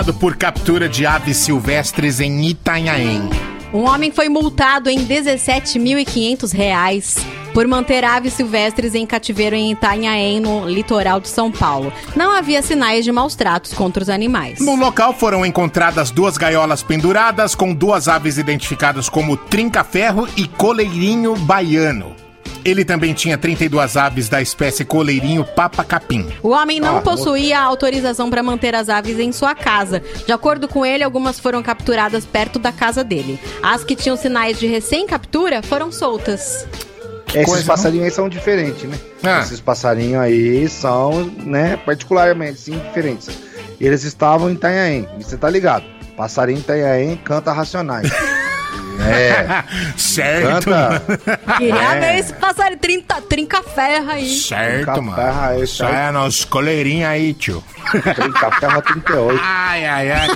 Multado por captura de aves silvestres em Itanhaém. Um homem foi multado em 17.500 reais por manter aves silvestres em cativeiro em Itanhaém, no litoral de São Paulo. Não havia sinais de maus tratos contra os animais. No local foram encontradas duas gaiolas penduradas com duas aves identificadas como trinca-ferro e coleirinho baiano. Ele também tinha 32 aves da espécie coleirinho papa-capim. O homem não Ah, possuía autorização para manter as aves em sua casa. De acordo com ele, algumas foram capturadas perto da casa dele. As que tinham sinais de recém-captura foram soltas. Esses coisa, passarinhos aí são diferentes, né? Ah. Esses passarinhos aí são, né, particularmente, sim, diferentes. Eles estavam em Itanhaém, você tá ligado? Passarinho em Itanhaém canta Racionais. é. certo. Canta. Queria É. ver esse passarinho trinta, trinca ferra aí. Certo, mano. Trinca-ferro, Isso é nos coleirinhos aí, tio. Trinca-ferro 38. Ai, ai, ai.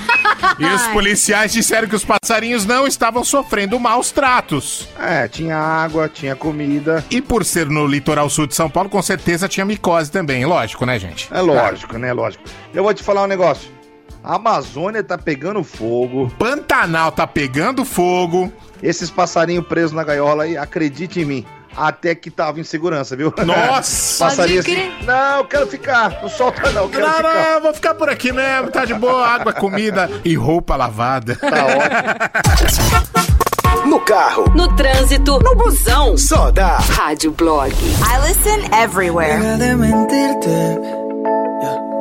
E os policiais disseram que os passarinhos não estavam sofrendo maus tratos. É, tinha água, tinha comida. E por ser no litoral sul de São Paulo, com certeza tinha micose também. Lógico, né, gente? É lógico, né? Lógico. Eu vou te falar um negócio. A Amazônia tá pegando fogo. Pantanal tá pegando fogo. Esses passarinhos presos na gaiola aí, acredite em mim. Até que tava em segurança, viu? Nossa! Passarinho Pode assim. Não, eu quero ficar. Não solta não, quero Não, ficar. não, eu vou ficar por aqui mesmo. Tá de boa, água, comida e roupa lavada. Tá No carro, No trânsito, no busão. só dá. Rádio Blog. I listen everywhere.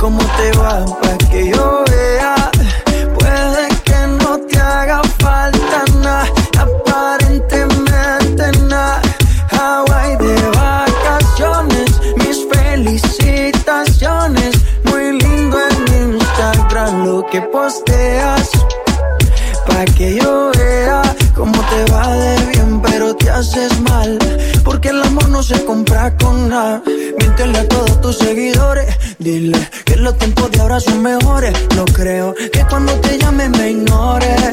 cómo te va, pa' que yo vea. Puede que no te haga falta nada, aparentemente nada. Hawaii de vacaciones, mis felicitaciones. Muy lindo en Instagram lo que posteas. Pa' que yo vea haces mal. Porque el amor no se compra con nada. Miéntele a todos tus seguidores. Dile que los tiempos de ahora son mejores. No creo que cuando te llame me ignores.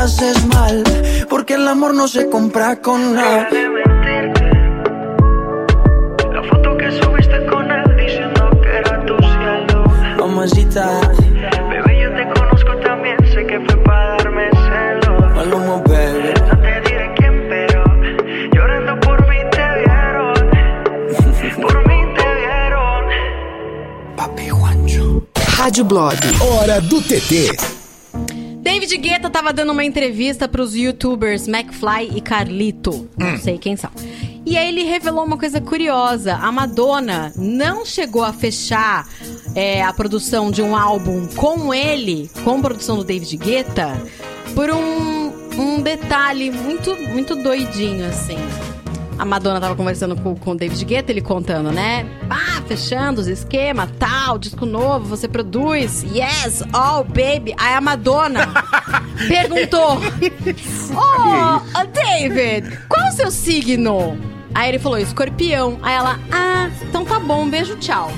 haces mal. Porque el amor no se compra con nada. La foto que subiste con él diciendo que era tu cielo. Mamacita, Bebé, yo te conozco también, sé que fue para darme celos. Maluma, baby. No te diré quién, pero llorando por mí te vieron. Por mí te vieron. Rádio Blog. Hora do TT. David Guetta tava dando uma entrevista pros youtubers McFly e Carlito. Não sei quem são. E aí ele revelou uma coisa curiosa. A Madonna não chegou a fechar é, a produção de um álbum com ele, com a produção do David Guetta, por um, um detalhe muito, muito doidinho, assim. A Madonna tava conversando com, com o David Guetta, ele contando, né? Ah, fechando os esquemas, tal, disco novo, você produz. Yes, oh, baby. Aí a Madonna perguntou: Oh, David, qual o seu signo? Aí ele falou: escorpião. Aí ela: Ah, então tá bom, beijo, tchau.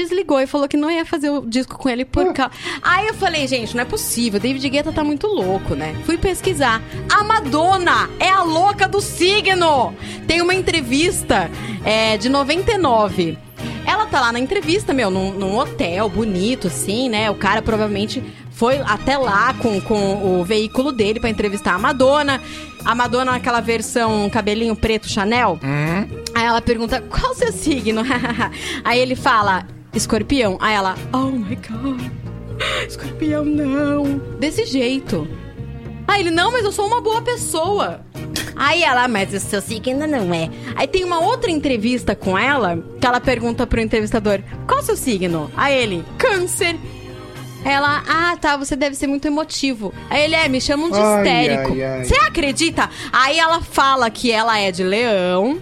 Desligou e falou que não ia fazer o disco com ele por causa. Aí eu falei, gente, não é possível. David Guetta tá muito louco, né? Fui pesquisar. A Madonna é a louca do signo. Tem uma entrevista é, de 99. Ela tá lá na entrevista, meu, num, num hotel bonito, assim, né? O cara provavelmente foi até lá com, com o veículo dele pra entrevistar a Madonna. A Madonna naquela versão cabelinho preto Chanel. Aí ela pergunta, qual o seu signo? Aí ele fala, escorpião. Aí ela, oh my god, escorpião não. Desse jeito. Aí ele, não, mas eu sou uma boa pessoa. Aí ela, mas o seu signo não é. Aí tem uma outra entrevista com ela, que ela pergunta pro entrevistador, qual o seu signo? Aí ele, câncer. Ela, ah, tá, você deve ser muito emotivo. Aí ele, é, me chamam de Ai, histérico. ai, ai. Você acredita? Aí ela fala que ela é de leão.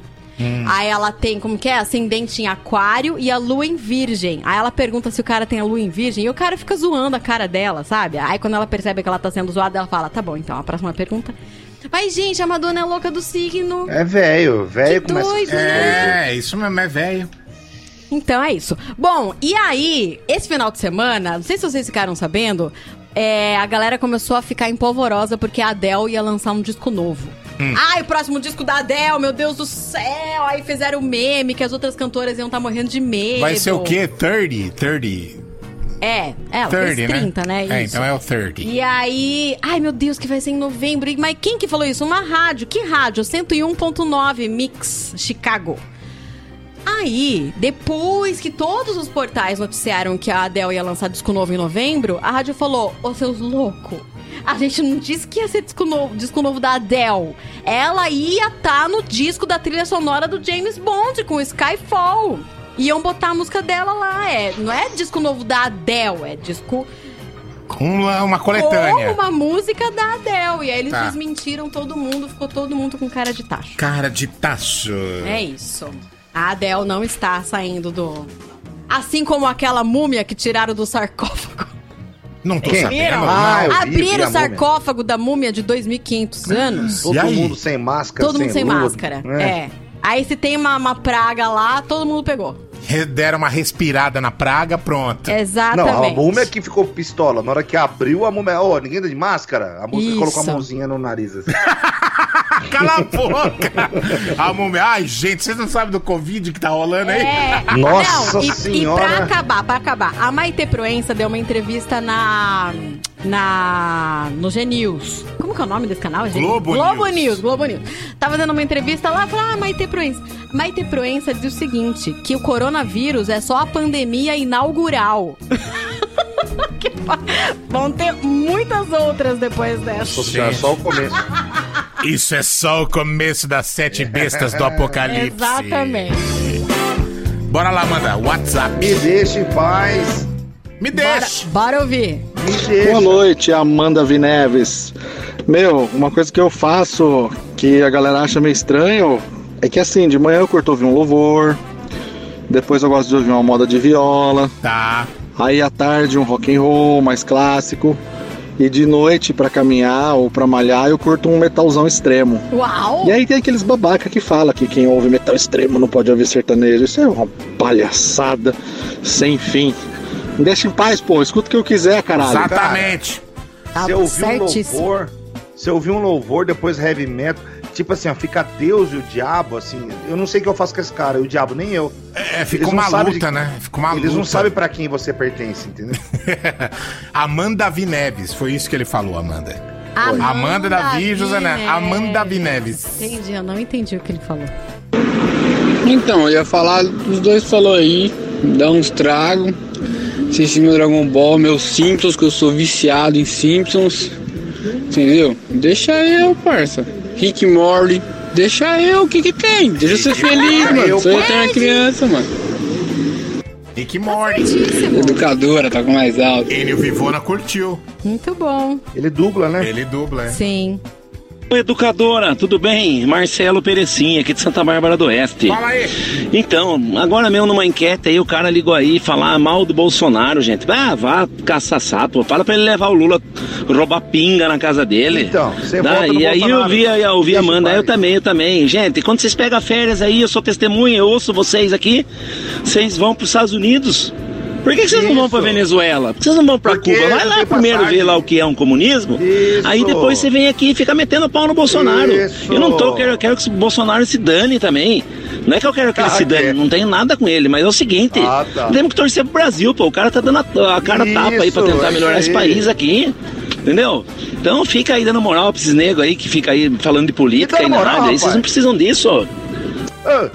Aí ela tem, como que é? Ascendente em aquário e a lua em virgem. Aí ela pergunta se o cara tem a lua em virgem e o cara fica zoando a cara dela, sabe? Aí quando ela percebe que ela tá sendo zoada, ela fala, tá bom, então a próxima pergunta. Mas, gente, a Madonna é louca do signo. É velho, velho começa doido, né? É, isso mesmo, é velho. Então é isso. Bom, e aí, esse final de semana, não sei se vocês ficaram sabendo, é, a galera começou a ficar empolvorosa porque a Adele ia lançar um disco novo. Hum. Ai, o próximo disco da Adele, meu Deus do céu! Aí fizeram meme que as outras cantoras iam estar morrendo de medo. Vai ser o quê? 30? 30? É, é, ela fez 30, né? 30, né? É, então é o 30. E aí, ai meu Deus, que vai ser em novembro. Mas quem que falou isso? Uma rádio. Que rádio? 101.9 Mix Chicago. Aí, depois que todos os portais noticiaram que a Adele ia lançar disco novo em novembro, a rádio falou: Ô seus loucos, a gente não disse que ia ser disco novo, disco novo da Adele. Ela ia estar no disco da trilha sonora do James Bond com Skyfall. Iam botar a música dela lá. É, não é disco novo da Adele, é disco Uma, uma coletânea. com uma música da Adele. E aí eles Tá. desmentiram todo mundo, ficou todo mundo com cara de tacho. Cara de taço. É isso. A Adele não está saindo do. Assim como aquela múmia que tiraram do sarcófago. Não tô Quem? sabendo. Viram? Ah, eu vi, vi Abriram a o sarcófago da múmia de 2.500 anos. Todo E aí? mundo sem máscara, Todo mundo sem lua. máscara. É. Aí se tem uma, uma praga lá, todo mundo pegou. Deram uma respirada na praga, pronto. Exatamente. Não, a múmia que ficou pistola. Na hora que abriu, a múmia. Ô, ninguém tá de máscara? A música Isso. colocou a mãozinha no nariz. Assim. Cala a boca! a múmia. Ai, gente, vocês não sabem do Covid que tá rolando aí? É. Nossa Não, e, e Senhora. pra acabar, pra acabar, a Maite Proença deu uma entrevista na. Na. no G-News. Como que é o nome desse canal? G- Globo Globo News. News. Globo News. Tava dando uma entrevista lá, falou, ah, Maite Proença. Maite Proença diz o seguinte: que o coronavírus é só a pandemia inaugural. Que pa- Vão ter muitas outras depois dessa. Nossa senhora, só o começo. Isso é só o começo das sete bestas do apocalipse. Exatamente. Bora lá, manda. WhatsApp. Me deixa em paz. Me Bora, deixa. bora ouvir. Me deixa. Boa noite, Amanda Vineves. Meu, uma coisa que eu faço que a galera acha meio estranho é que assim, de manhã eu curto ouvir um louvor, depois eu gosto de ouvir uma moda de viola, Tá. aí à tarde um rock and roll mais clássico e de noite pra caminhar ou pra malhar eu curto um metalzão extremo. Uau! E aí tem aqueles babaca que fala que quem ouve metal extremo não pode ouvir sertanejo. Isso é uma palhaçada sem fim. Me deixa em paz, pô. Escuta o que eu quiser, caralho. Exatamente. Se eu ouvir um louvor, se eu ouvir um louvor, depois heavy metal, tipo assim, ó, fica Deus e o diabo, assim, eu não sei o que eu faço com esse cara, e o diabo nem eu. É, fica Eles não uma luta, de- né? Fica uma Eles não luta. sabem pra quem você pertence, entendeu? Amanda Vineves, foi isso que ele falou, Amanda. Amanda Amanda Davi e José Neves. Vineves. Amanda Vineves. Entendi, eu não entendi o que ele falou. Então, eu ia falar, os dois falou aí, dá uns tragos, assistir meu Dragon Ball, meus Simpsons, que eu sou viciado em Simpsons, entendeu? Deixa eu, parça. Rick Morty, deixa eu, o que que tem? Deixa eu ser feliz, mano. Eu, Sou eterna criança, mano. Rick Morty. Educadora, tá com mais alto. Enio Vivona curtiu. Muito bom. Ele dubla, né? Ele dubla, é. Sim. Oi, educadora, tudo bem? Marcelo Perecinha, aqui de Santa Bárbara do Oeste. Fala aí. Então, agora mesmo numa enquete aí, o cara ligou aí falar mal do Bolsonaro, gente. Ah, vá caçar sapo. Fala pra ele levar o Lula, roubar pinga na casa dele. Então, você Tá, vota no E aí eu vi, eu ouvi a Amanda, eu também, eu também. Gente, quando vocês pegam férias aí, eu sou testemunha, eu ouço vocês aqui, vocês vão pros Estados Unidos. Por que, que vocês não vão pra Venezuela? Por que vocês não vão pra Porque Cuba? Vai lá primeiro passagem. ver lá o que é um comunismo. Aí depois você vem aqui e fica metendo pau no Bolsonaro. Isso. Eu não tô, eu quero, eu quero que o Bolsonaro se dane também. Não é que eu quero que ele Ah, se dane, é. não tenho nada com ele, mas é o seguinte: Ah, tá. temos que torcer pro Brasil, pô. O cara tá dando a, a cara tapa aí pra Isso, tentar é melhorar isso esse aí. país aqui. Entendeu? Então fica aí dando moral pra esses negros aí que fica aí falando de política e moral, nada. Aí vocês não precisam disso. Ah,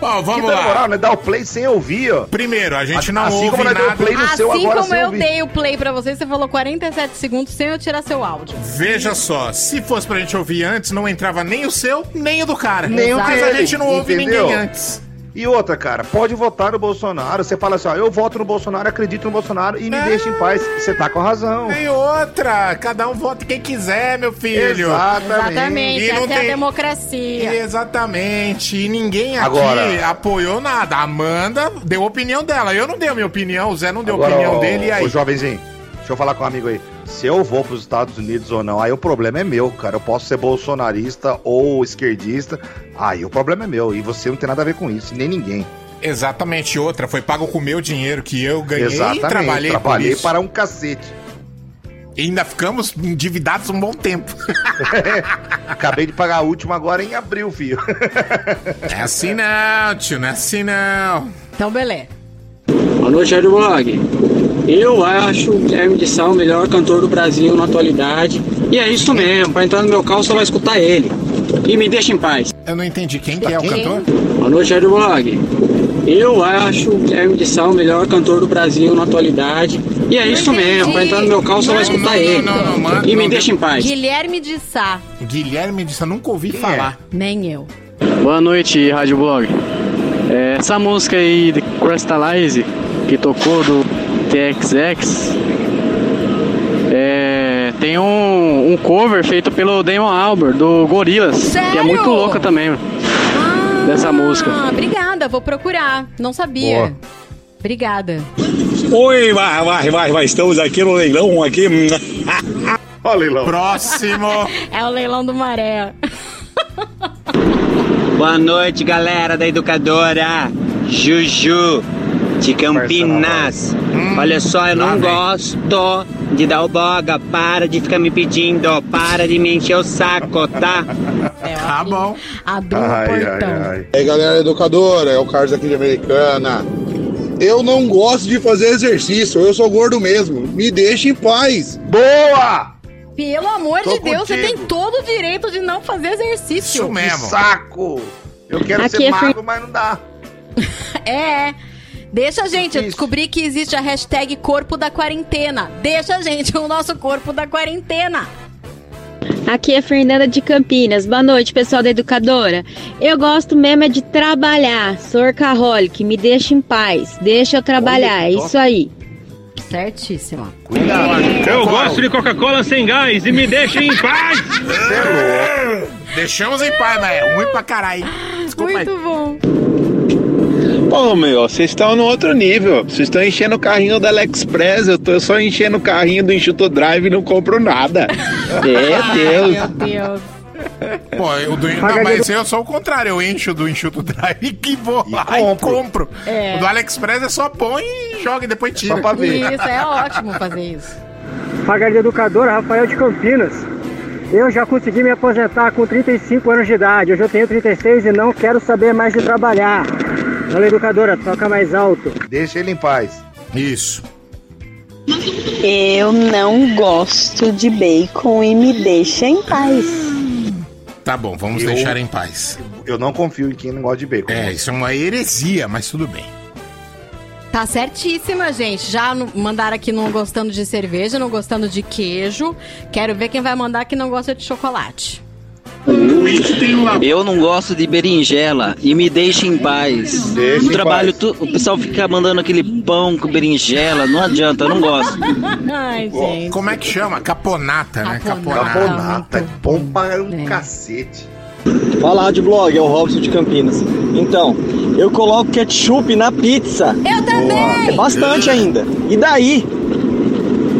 Ó, vamos que lá. moral, né? Dá o play sem ouvir, ó. Primeiro, a gente não assim ouve como nós deu nada. play no seu Assim agora como sem eu ouvir. dei o play pra você, você falou 47 segundos sem eu tirar seu áudio. Veja só, se fosse pra gente ouvir antes, não entrava nem o seu, nem o do cara. Nem o Mas a dele, gente não ouve entendeu? ninguém antes. E outra, cara, pode votar no Bolsonaro. Você fala assim, ó, eu voto no Bolsonaro, acredito no Bolsonaro e me deixa em paz. Você tá com razão. E outra, cada um vota quem quiser, meu filho. Exatamente, E não é a tem- democracia. Exatamente. E ninguém aqui Agora- apoiou nada. A Amanda deu a opinião dela. Eu não dei a minha opinião, o Zé não deu a opinião ó, dele. E aí? Ô, jovenzinho, deixa eu falar com um amigo aí. Se eu vou pros Estados Unidos ou não, aí o problema é meu, cara. Eu posso ser bolsonarista ou esquerdista, aí o problema é meu. E você não tem nada a ver com isso, nem ninguém. Exatamente. Outra, foi pago com o meu dinheiro que eu ganhei Exatamente. e trabalhei, por Trabalhei isso. para um cacete. E ainda ficamos endividados um bom tempo. Acabei de pagar a última agora em abril, filho. É assim não, tio, não é assim não. Então, beleza. Boa noite, Rádio Blog. Eu acho o Guilherme de Sá o melhor cantor do Brasil na atualidade. E é isso mesmo, pra entrar no meu carro só vai escutar ele. E me deixa em paz. Eu não entendi quem que é o cantor. Boa noite, Rádio Blog. Eu acho o Guilherme de Sá o melhor cantor do Brasil na atualidade. E é isso mesmo, pra entrar no meu carro só vai escutar ele. E me deixa em paz. Guilherme de Sá. Guilherme disse, eu nunca ouvi falar. Nem eu. Boa noite, Rádio Blog. É, essa música aí de Crystallize, que tocou do TXX, é, tem um, um cover feito pelo Damon Albarn, do Gorillaz, que é Sério? muito louca também, dessa música. Ah, obrigada, vou procurar. Não sabia. Boa. Obrigada. Oi, vai, vai, vai, vai. Estamos aqui no leilão aqui. Ó, leilão. Próximo. É o leilão do Maré. Boa noite, galera da educadora. Juju, de Campinas. Olha só, eu não gosto de dar o boga. Para de ficar me pedindo. Para de me encher o saco, tá? Tá bom. Abre um o portão. E aí, galera educadora, é o Carlos aqui de Americana. Eu não gosto de fazer exercício, eu sou gordo mesmo. Me deixa em paz. Boa! Pelo amor Tô de Deus, você contigo. tem todo o direito de não fazer exercício. Isso mesmo. Que saco! Eu quero Aqui ser é magro, mas não dá. É. Deixa a gente, eu descobri que existe a hashtag corpo da quarentena. Deixa a gente o nosso corpo da quarentena. Aqui é Fernanda de Campinas. Boa noite, pessoal da Educadora. Eu gosto mesmo é de trabalhar. Sou workaholic, me deixa em paz. Deixa eu trabalhar, é isso aí. Certíssima. Eu gosto de Coca-Cola sem gás e me deixa em paz. Deixamos em paz, mas é ruim pra caralho. Desculpa aí. Muito bom. Pô, meu, vocês estão no outro nível. Vocês estão enchendo o carrinho da AliExpress, eu tô só enchendo o carrinho do Enxuto Drive e não compro nada. Meu Deus. Meu Deus. Pô, eu do, não, mas eu sou o contrário, eu encho do enxuto drive e que vou lá e compro. É. O do AliExpress é só põe e e joga e depois tira. Só pra ver. Isso, é ótimo fazer isso. Pagarida Educadora, Rafael de Campinas. Eu já consegui me aposentar com 35 anos de idade. Hoje eu tenho 36 e não quero saber mais de trabalhar. Fala, Educadora, toca mais alto. Deixa ele em paz. Isso. Eu não gosto de bacon e me deixa em paz. Tá bom, vamos Eu- deixar em paz. Eu não confio em quem não gosta de bacon. É, isso é uma heresia, mas tudo bem. Tá certíssima, gente. Já mandaram aqui não gostando de cerveja, não gostando de queijo. Quero ver quem vai mandar que não gosta de chocolate. Eu não gosto de berinjela e me deixa em paz. Deixa no trabalho, paz. tu- o pessoal fica mandando aquele pão com berinjela, não adianta, eu não gosto. Ai, gente. Como é que chama? Caponata, né? Caponata. Caponata. É bom para um cacete. Fala, de blog, é o Robson de Campinas. Então, eu coloco ketchup na pizza. Eu também! É bastante ainda. E daí?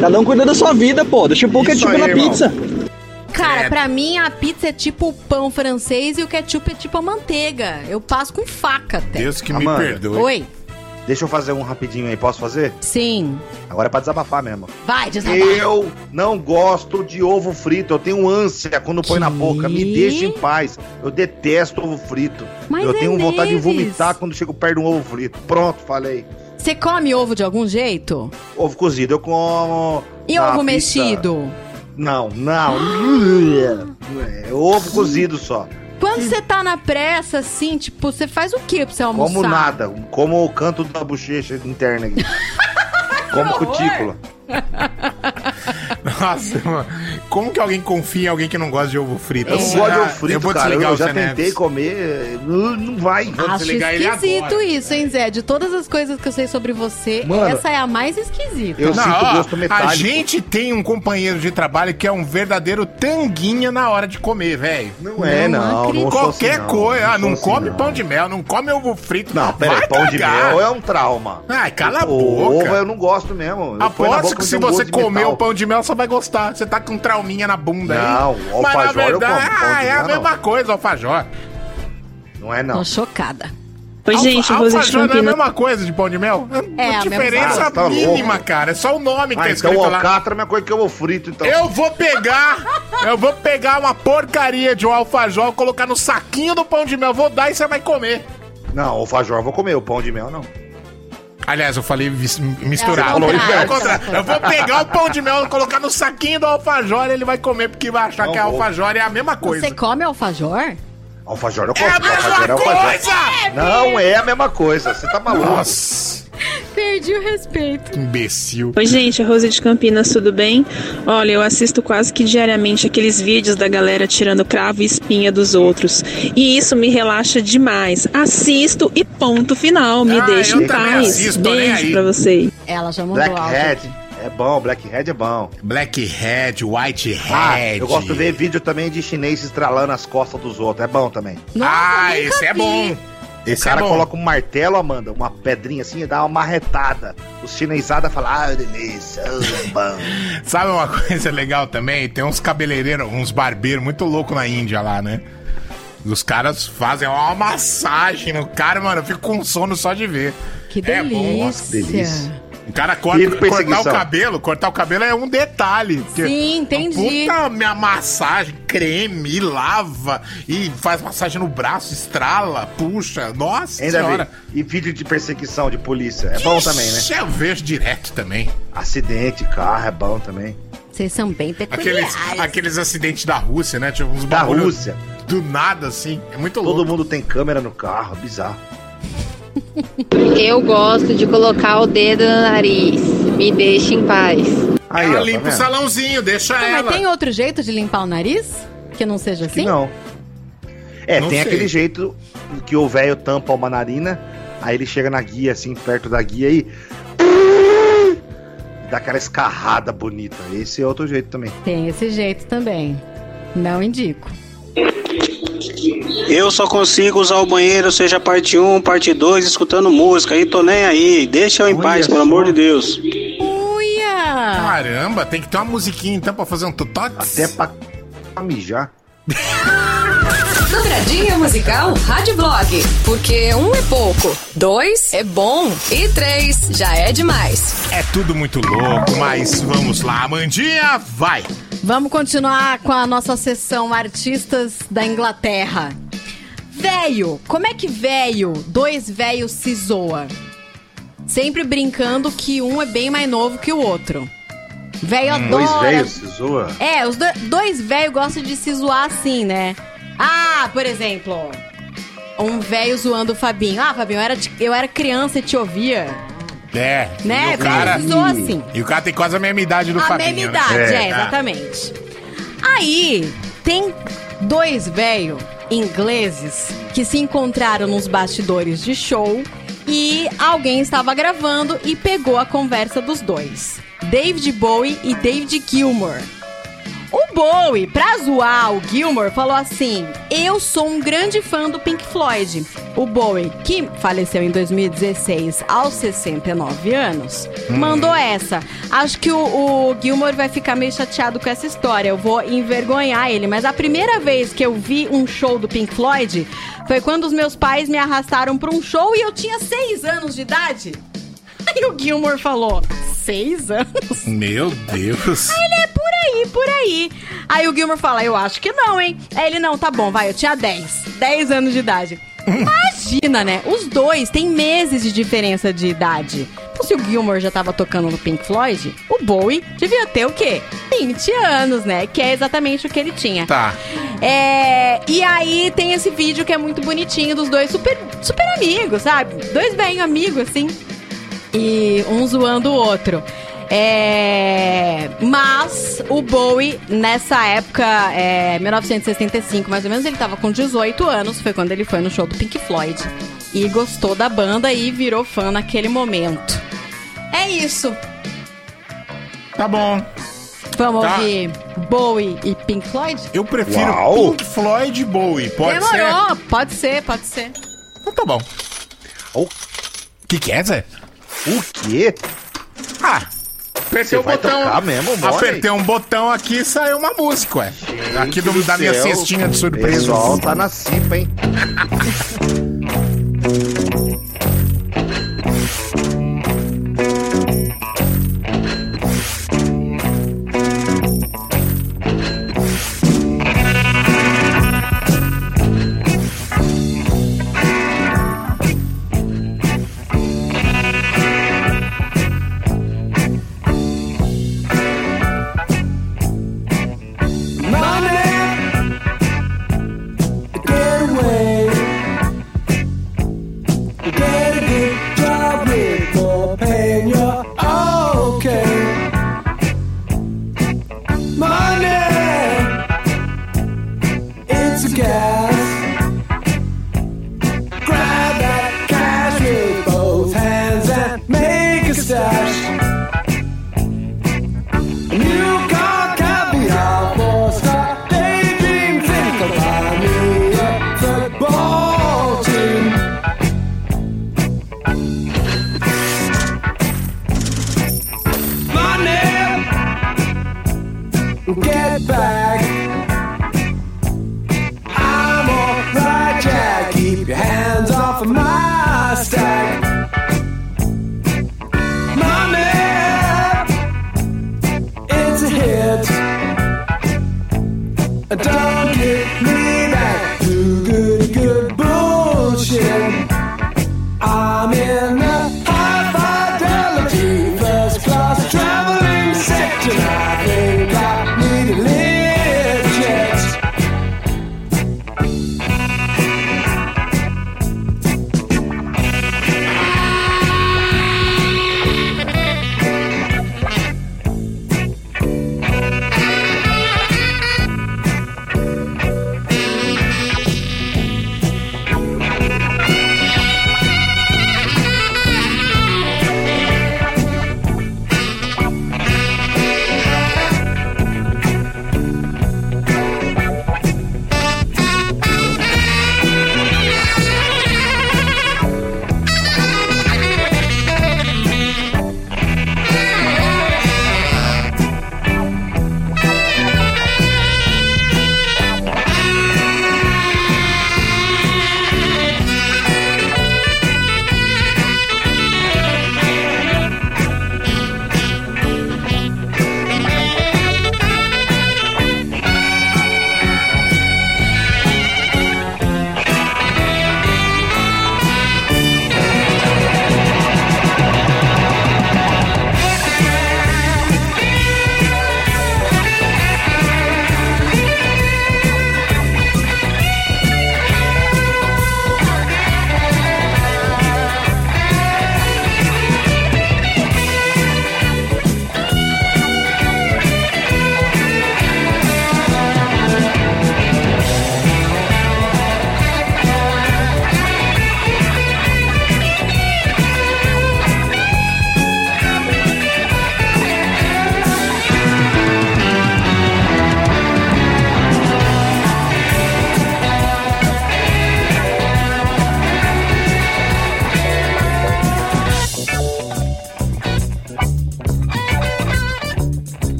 Cada um cuida da sua vida, pô. Deixa eu pôr Isso ketchup aí, na irmão. pizza. Cara, pra mim a pizza é tipo o pão francês e o ketchup é tipo a manteiga. Eu passo com faca até. Deus que Amanda. me perdoe. Oi? Deixa eu fazer um rapidinho aí, posso fazer? Sim. Agora é pra desabafar mesmo. Vai, desabafa. Eu não gosto de ovo frito. Eu tenho ânsia quando põe na boca. Me deixa em paz. Eu detesto ovo frito. Mas eu é tenho vontade de deles. vomitar quando chego perto de um ovo frito. Pronto, falei. Você come ovo de algum jeito? Ovo cozido eu como. E ovo pizza. mexido? Não, não. É ovo cozido só. Quando você tá na pressa, assim, tipo, você faz o que pra você almoçar? Como nada. Como o canto da bochecha interna aqui. como cutícula. Nossa, mano. Como que alguém confia em alguém que não gosta de ovo frito? Eu não gosto de ovo frito, eu vou cara. desligar Eu já tentei Neves. comer. Não, não vai. Vou Acho esquisito agora. isso, hein, Zé? De todas as coisas que eu sei sobre você, Mano, essa é a mais esquisita. eu Não, sinto ó, gosto metálico. A gente tem um companheiro de trabalho que é um verdadeiro tanguinha na hora de comer, velho. Não é, não. não, sou Qualquer assim, não. coisa. Ah, não assim, come não. pão de mel, não come ovo frito. Não, peraí, pão de mel é um trauma. Ai, cala a o boca. ovo eu não gosto mesmo. Eu Aposto que se você comer o pão de mel, você vai gostar. Você tá com um trauminha na bunda Não, aí. o Mas na alfajor eu verdade, como, pão de ah, é a não. mesma coisa, alfajor. Não é, Tô não. chocada. Oi, Alfa- gente, Rose de alfajor não é a mesma coisa de pão de mel? É, a mesma diferença coisa. Tá mínima, louco. cara. É só o nome que Ah, tá então escrito o lá. alcatra é a mesma coisa que ovo frito, então. Eu vou pegar, eu vou pegar uma porcaria de um alfajor, colocar no saquinho do pão de mel, vou dar e você vai comer. Não, alfajor eu vou comer, o pão de mel não. Aliás, eu falei misturado. É. É contrário. Eu vou pegar o pão de mel, colocar no saquinho do alfajor e ele vai comer, porque vai achar Não que a vou. alfajor é a mesma coisa. Você come alfajor? Alfajor eu É como. a mesma alfajor é alfajor. coisa! Não é a mesma coisa, você tá maluco. Nossa, Perdi o respeito. imbecil. Oi, gente, é Rose de Campinas, tudo bem? Olha, eu assisto quase que diariamente aqueles vídeos da galera tirando cravo e espinha dos outros. E isso me relaxa demais. Assisto e ponto final. Me Ah, deixa em paz. assisto, Beijo pra vocês. Ela já mandou áudio. Blackhead é bom, Blackhead é bom. Blackhead, Whitehead. Ah, eu gosto de ver vídeo também de chinês estralando as costas dos outros, é bom também. Nossa, ah, esse é vi. O Esse cara é coloca um martelo, Amanda, uma pedrinha assim e dá uma marretada. Os chinesadas falam, ah, delícia, bom. Sabe uma coisa legal também? Tem uns cabeleireiros, uns barbeiros muito loucos na Índia lá, né? Os caras fazem uma massagem no cara, mano. Eu fico com sono só de ver. Que É bom, delícia. nossa, delícia. O cara corta, cortar o cabelo, cortar o cabelo é um detalhe. Sim, entendi. Puta minha massagem, creme, lava, e faz massagem no braço, estrala, puxa, nossa Ainda senhora. bem. E vídeo de perseguição de polícia, é bom também, né? Ixi, Eu vejo direto também. Acidente, carro, é bom também. Vocês são bem peculiares. Aqueles, aqueles acidentes da Rússia, né? Tipo, uns Da Rússia. Do nada, assim. É muito Todo louco. mundo tem câmera no carro, bizarro. Eu gosto de colocar o dedo no nariz. Me deixa em paz. Aí, ela ó, tá limpa o vendo? salãozinho, deixa Ah, ela. mas tem outro jeito de limpar o nariz? Que não seja Que assim? não. É, Não tem sei. aquele jeito que o velho tampa uma narina, aí ele chega na guia, assim, perto da guia e. dá aquela escarrada bonita. Esse é outro jeito também. Tem esse jeito também. Não indico. Eu só consigo usar o banheiro, seja parte 1, parte 2, escutando música. Aí tô nem aí. Deixa eu em Olha paz, só. pelo amor de Deus. Uia! Caramba, tem que ter uma musiquinha então pra fazer um tutox. Até pra, pra mijar. Dobradinha musical Rádio Blog. Porque um é pouco, dois é bom e três já é demais. É tudo muito louco, mas vamos lá, Amandinha, vai! Vamos continuar com a nossa sessão Artistas da Inglaterra. Véio, como é que véio, dois véios se zoa? Sempre brincando que um é bem mais novo que o outro. Véio Hum, Dois adora. velhos se zoa. É, os do- dois velhos gostam de se zoar assim, né? Ah, por exemplo, um velho zoando o Fabinho. Ah, Fabinho, eu era, eu era criança e te ouvia. É, Né? e o cara... Zoa assim. E o cara tem quase a mesma idade do a Fabinho, mesma né? idade, é, Ah. exatamente. Aí, tem dois velhos ingleses que se encontraram nos bastidores de show e alguém estava gravando e pegou a conversa dos dois. David Bowie e David Gilmour. O Bowie, pra zoar o Gilmour, falou assim: Eu sou um grande fã do Pink Floyd. O Bowie, que faleceu em 2016 aos 69 anos, mandou essa. Acho que o, o Gilmour vai ficar meio chateado com essa história. Eu vou envergonhar ele. Mas a primeira vez que eu vi um show do Pink Floyd foi quando os meus pais me arrastaram pra um show e eu tinha seis anos de idade. Aí o Gilmour falou: Seis anos? Meu Deus. Aí ele é por aí, por aí. Aí o Gilmore fala, eu acho que não, hein? Aí ele, não, tá bom, vai, eu tinha 10. 10 anos de idade. Imagina, né? Os dois têm meses de diferença de idade. Então, se o Gilmore já tava tocando no Pink Floyd, o Bowie devia ter o quê? 20 anos, né? Que é exatamente o que ele tinha. Tá. É, e aí tem esse vídeo que é muito bonitinho dos dois super, super amigos, sabe? Dois bem amigos, assim. E um zoando o outro. É, mas o Bowie, nessa época, é, 1965 mais ou menos, ele tava com 18 anos. Foi quando ele foi no show do Pink Floyd. E gostou da banda e virou fã naquele momento. É isso. Tá bom. Vamos Tá. ouvir Bowie e Pink Floyd? Eu prefiro Uau. Pink Floyd e Bowie. Pode ser? Demorou, pode ser, pode ser. Então tá bom. O que que é, Zé? O quê? Ah, apertei o botão. mesmo? Apertei um botão aqui e saiu uma música, ué. aqui do, do da minha céu, cestinha de O surpresa. pessoal tá na cipa, hein?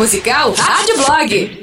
musical Rádio Blog.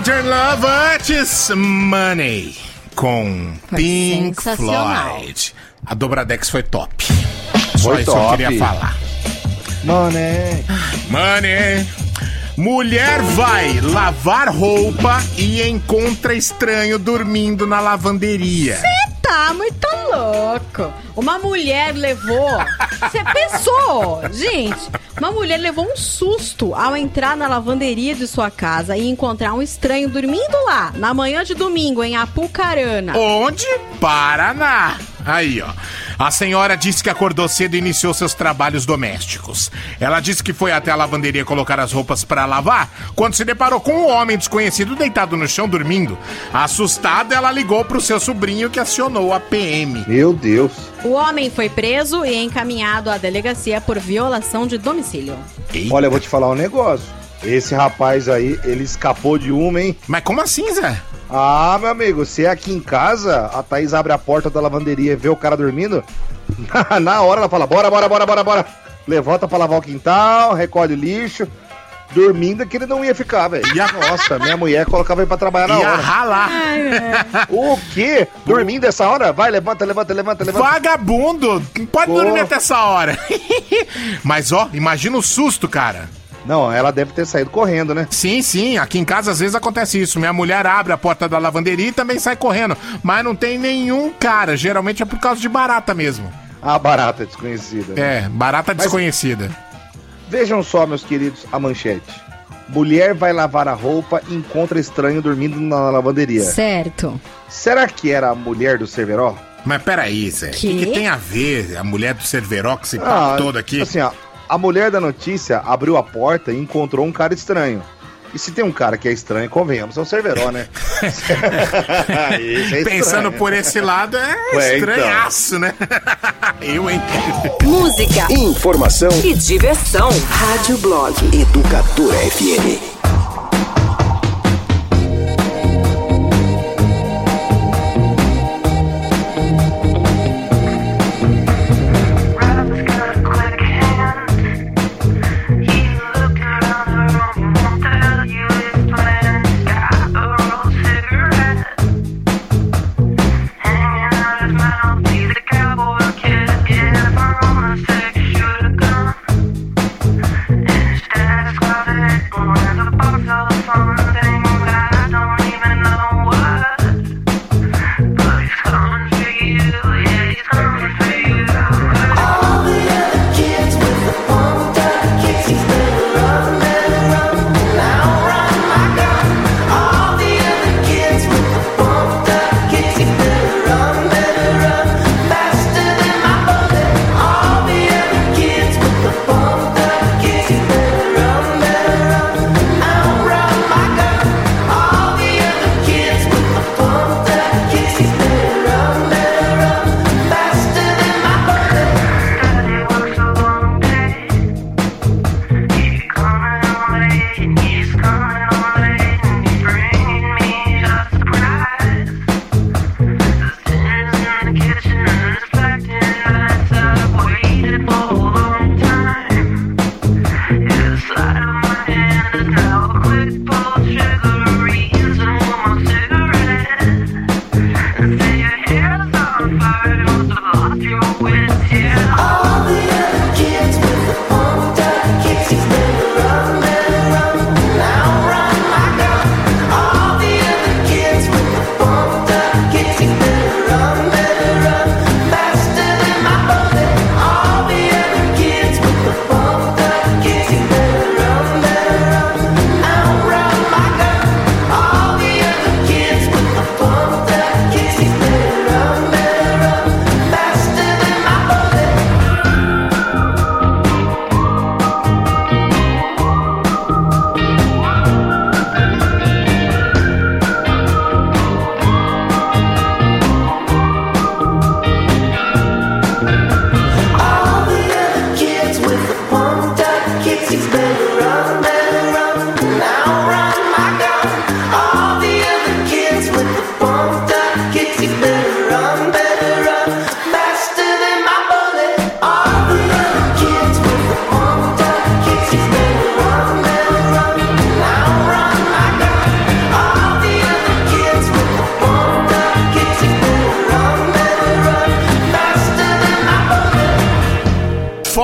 Modern Love antes Money com foi Pink Floyd. A Dobradex foi top. Só foi isso top. que eu queria falar. Money. Money. Mulher vai lavar roupa e encontra estranho dormindo na lavanderia. Você tá muito louco. Uma mulher levou. Você pensou, gente, uma mulher levou um susto ao entrar na lavanderia de sua casa e encontrar um estranho dormindo lá, na manhã de domingo, em Apucarana. Onde? Paraná. Aí, ó. A senhora disse que acordou cedo e iniciou seus trabalhos domésticos. Ela disse que foi até a lavanderia colocar as roupas para lavar quando se deparou com um homem desconhecido deitado no chão dormindo. Assustada, ela ligou pro seu sobrinho que acionou a PM. Meu Deus. O homem foi preso e encaminhado à delegacia por violação de domicílio. Olha, eu vou te falar um negócio. Esse rapaz aí, ele escapou de uma, hein? Mas como assim, Zé? Ah, meu amigo, se é aqui em casa, a Thaís abre a porta da lavanderia e vê o cara dormindo, na hora ela fala, bora, bora, bora, bora, bora. Levanta pra lavar o quintal, recolhe o lixo. Dormindo que ele não ia ficar, velho. Nossa, minha mulher colocava ele pra trabalhar na Ia hora. ralar. O quê? Dormindo essa hora? Vai, levanta, levanta, levanta, levanta. Vagabundo! Não pode Pô. dormir até essa hora. Mas ó, imagina o susto, cara. Não, ela deve ter saído correndo, né? Sim, sim. Aqui em casa às vezes acontece isso. Minha mulher abre a porta da lavanderia e também sai correndo. Mas não tem nenhum cara. Geralmente é por causa de barata mesmo. A barata desconhecida. né? É, barata Mas- desconhecida. Vejam só, meus queridos, a manchete. Mulher vai lavar a roupa e encontra estranho dormindo na lavanderia. Certo. Será que era a mulher do Cerveró? Mas peraí, Zé. O que, Quê? que tem a ver a mulher do Cerveró esse papo Ah, todo aqui? Assim, ó, a mulher da notícia abriu a porta e encontrou um cara estranho. E se tem um cara que é estranho, convenhamos, é o Cerveró, né? É. Pensando por esse lado, é Ué, estranhaço, né? Eu, hein? Música, Informação e diversão. Rádio Blog. Educadora FM. quit.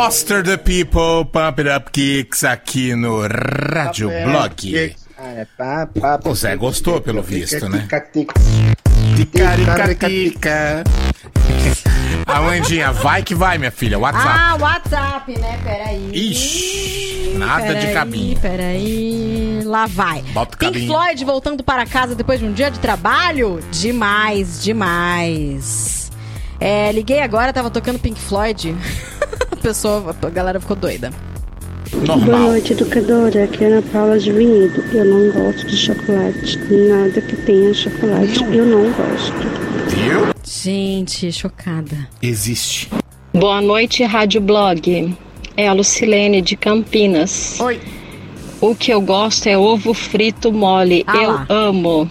Foster the People, Pump It Up Kicks aqui no Rádio Blog. É, pá, pá, O Zé gostou, pelo visto, né? tica, tica. Ticaricatica. Amandinha, vai que vai, minha filha. WhatsApp. Ah, WhatsApp, né? Peraí. Ixi, nada de Peraí, cabinho. Peraí. Lá vai. Bota o Pink cabinho. Floyd voltando para casa depois de um dia de trabalho? Demais, demais. É, liguei agora, tava tocando Pink Floyd. a pessoa, a galera ficou doida. Boa noite, educadora. Aqui é Ana Paula de Vinhedo. Eu não gosto de chocolate. Nada que tenha chocolate. Eu não gosto. Viu? Gente, chocada. Existe. Boa noite, Rádio Blog. É a Lucilene de Campinas. Oi. O que eu gosto é ovo frito mole. Ah eu lá. amo.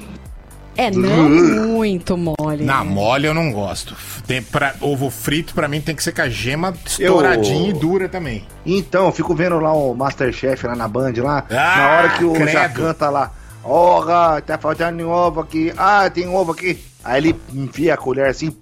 É não muito mole. Na né? mole eu não gosto. Tem pra, ovo frito pra mim tem que ser com a gema estouradinha e dura também. Então, eu fico vendo lá o Masterchef lá na Band lá. Ah, na hora que o credo. Jacan tá lá. Ora, tá faltando um ovo aqui. Ah, tem um ovo aqui. Aí ele enfia a colher assim.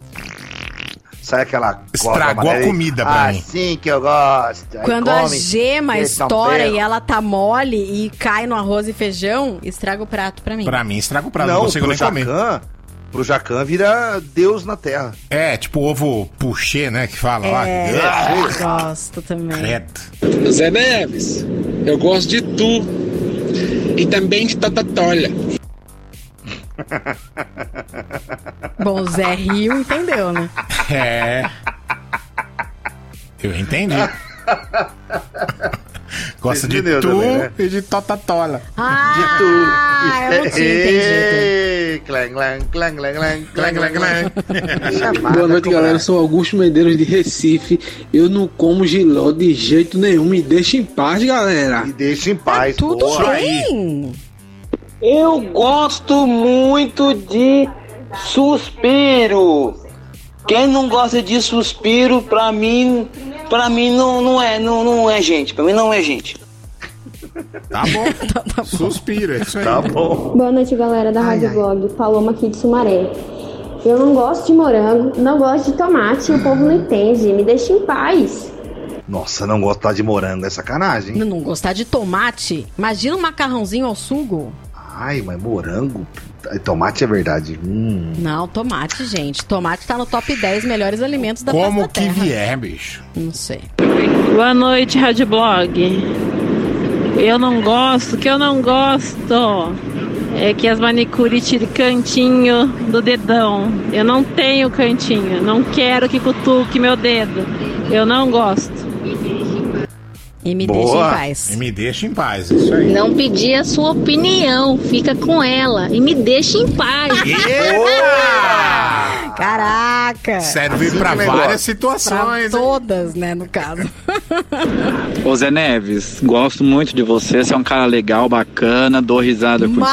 Sai aquela. Estragou a comida pra mim. Assim que eu gosto. Aí Quando a come, gema estoura e ela tá mole e cai no arroz e feijão, estraga o prato pra mim. Pra mim, estraga o prato. Não, Não, consigo pro nem comer. Jacan, pro Jacan vira Deus na terra. É, tipo ovo puxê, né? Que fala lá. É, Ah, gosto também. Credo. Zé Neves, eu gosto de tu. E também de tatatolha. Bom, o Zé Rio entendeu, né? É. Eu entendi. Gosta de tu também, né? e de totatola. Ah, de tu. Eu não tinha entendido. Clang, clang, clang, clang, clang, clang. Boa noite, galera. Sou Augusto Medeiros de Recife. Eu não como giló de jeito nenhum. Me deixa em paz, galera. Me deixa em paz. É tudo Boa. bem. Eu gosto muito de suspiro. Quem não gosta de suspiro, pra mim, pra mim não, não é, não, não é gente. Pra mim não é gente. Tá bom. Suspira, é isso aí. Tá bom. Boa noite, galera da Rádio Blog. Paloma aqui de Sumaré. Eu não gosto de morango, não gosto de tomate. O povo não entende. Me deixa em paz. Nossa, não gostar de morango é sacanagem. Não, não gostar de tomate? Imagina um macarrãozinho ao sugo. Ai, mas morango. Tomate é verdade. Hum. Não, tomate, gente. Tomate tá no top 10 melhores alimentos da Como face da que terra. vier, bicho. Não sei. Boa noite, Rádio Blog. Eu não gosto, que eu não gosto. É que as manicures tirem cantinho do dedão. Eu não tenho cantinho. Não quero que cutuque meu dedo. Eu não gosto. E me Boa. deixa em paz. E me deixa em paz, isso aí. Não pedi a sua opinião, fica com ela e me deixa em paz. Caraca! Serve Assim pra que várias situações, Pra todas, né, no caso. Ô Zé Neves, gosto muito de você, você é um cara legal, bacana, dou risada contigo.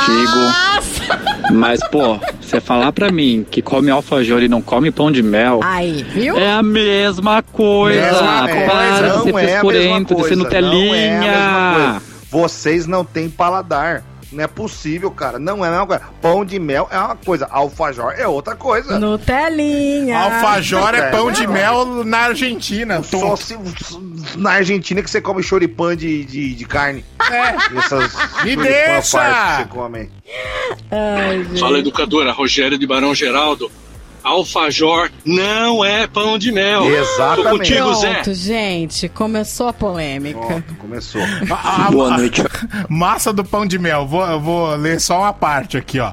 Mas, pô, você falar pra mim que come alfajor e não come pão de mel. Aí, viu? É a mesma coisa. Mesma Para coisa, de ser não é frescurento, de ser não é a mesma Nutelinha. coisa. Vocês não têm paladar. Não é possível, cara. Não é a mesma coisa. Pão de mel é uma coisa, alfajor é outra coisa. Nutelinha. Alfajor é pão de mel na Argentina. Só se, na Argentina que você come choripã de, de, de carne. É. Essas Me deixa! que você come. Ai. Fala, educadora. Rogério de Barão Geraldo. Alfajor não é pão de mel. Tô contigo, Zé. Pronto, gente. Começou a polêmica. Começou. Boa noite. Massa do pão de mel. Vou, eu vou ler só uma parte aqui, ó.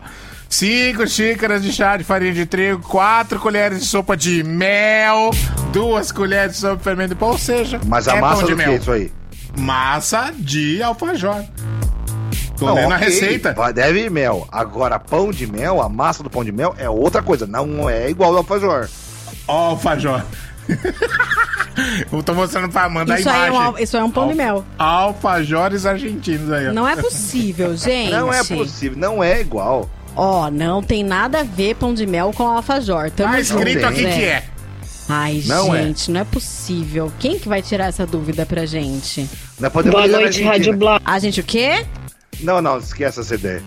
5 xícaras de chá de farinha de trigo, 4 colheres de sopa de mel, 2 colheres de sopa de fermento de pão, ou seja, Mas a é massa pão de do que mel. é isso aí? Massa de alfajor. Tô Não, lendo a ok, receita. Deve ir mel. Agora, pão de mel, a massa do pão de mel é outra coisa. Não é igual ao alfajor. Ó, alfajor. eu tô mostrando pra Amanda Isso a aí, é imagem. um, al- isso aí é um pão de mel. Alfajores argentinos aí, ó. Não é possível, gente. Não é possível, não é igual. Ó, não tem nada a ver pão de mel com alfajor. Tamo Tá escrito aqui Zé. que é. Ai, Não é. gente, não é possível. Quem que vai tirar essa dúvida pra gente? Boa noite. Rádio Blog. A gente o quê? Não, não, esquece essa ideia.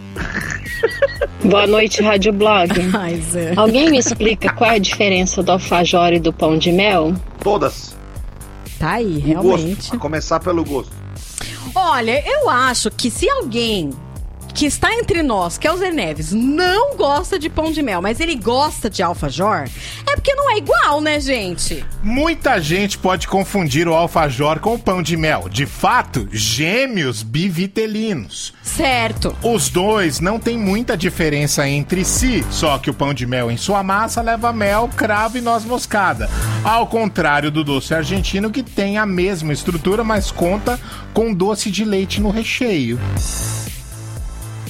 Boa noite, Rádio Blog. Ai, Zé. Alguém me explica qual é a diferença do alfajor e do pão de mel? Todas. Tá aí, O gosto. realmente. A começar pelo gosto. Olha, eu acho que se alguém que está entre nós, que é o Zé Neves, não gosta de pão de mel, mas ele gosta de alfajor, é porque não é igual, né, gente? Muita gente pode confundir o alfajor com o pão de mel. De fato, gêmeos bivitelinos. Certo. Os dois não têm muita diferença entre si, só que o pão de mel em sua massa leva mel, cravo e noz moscada. Ao contrário do doce argentino, que tem a mesma estrutura, mas conta com doce de leite no recheio.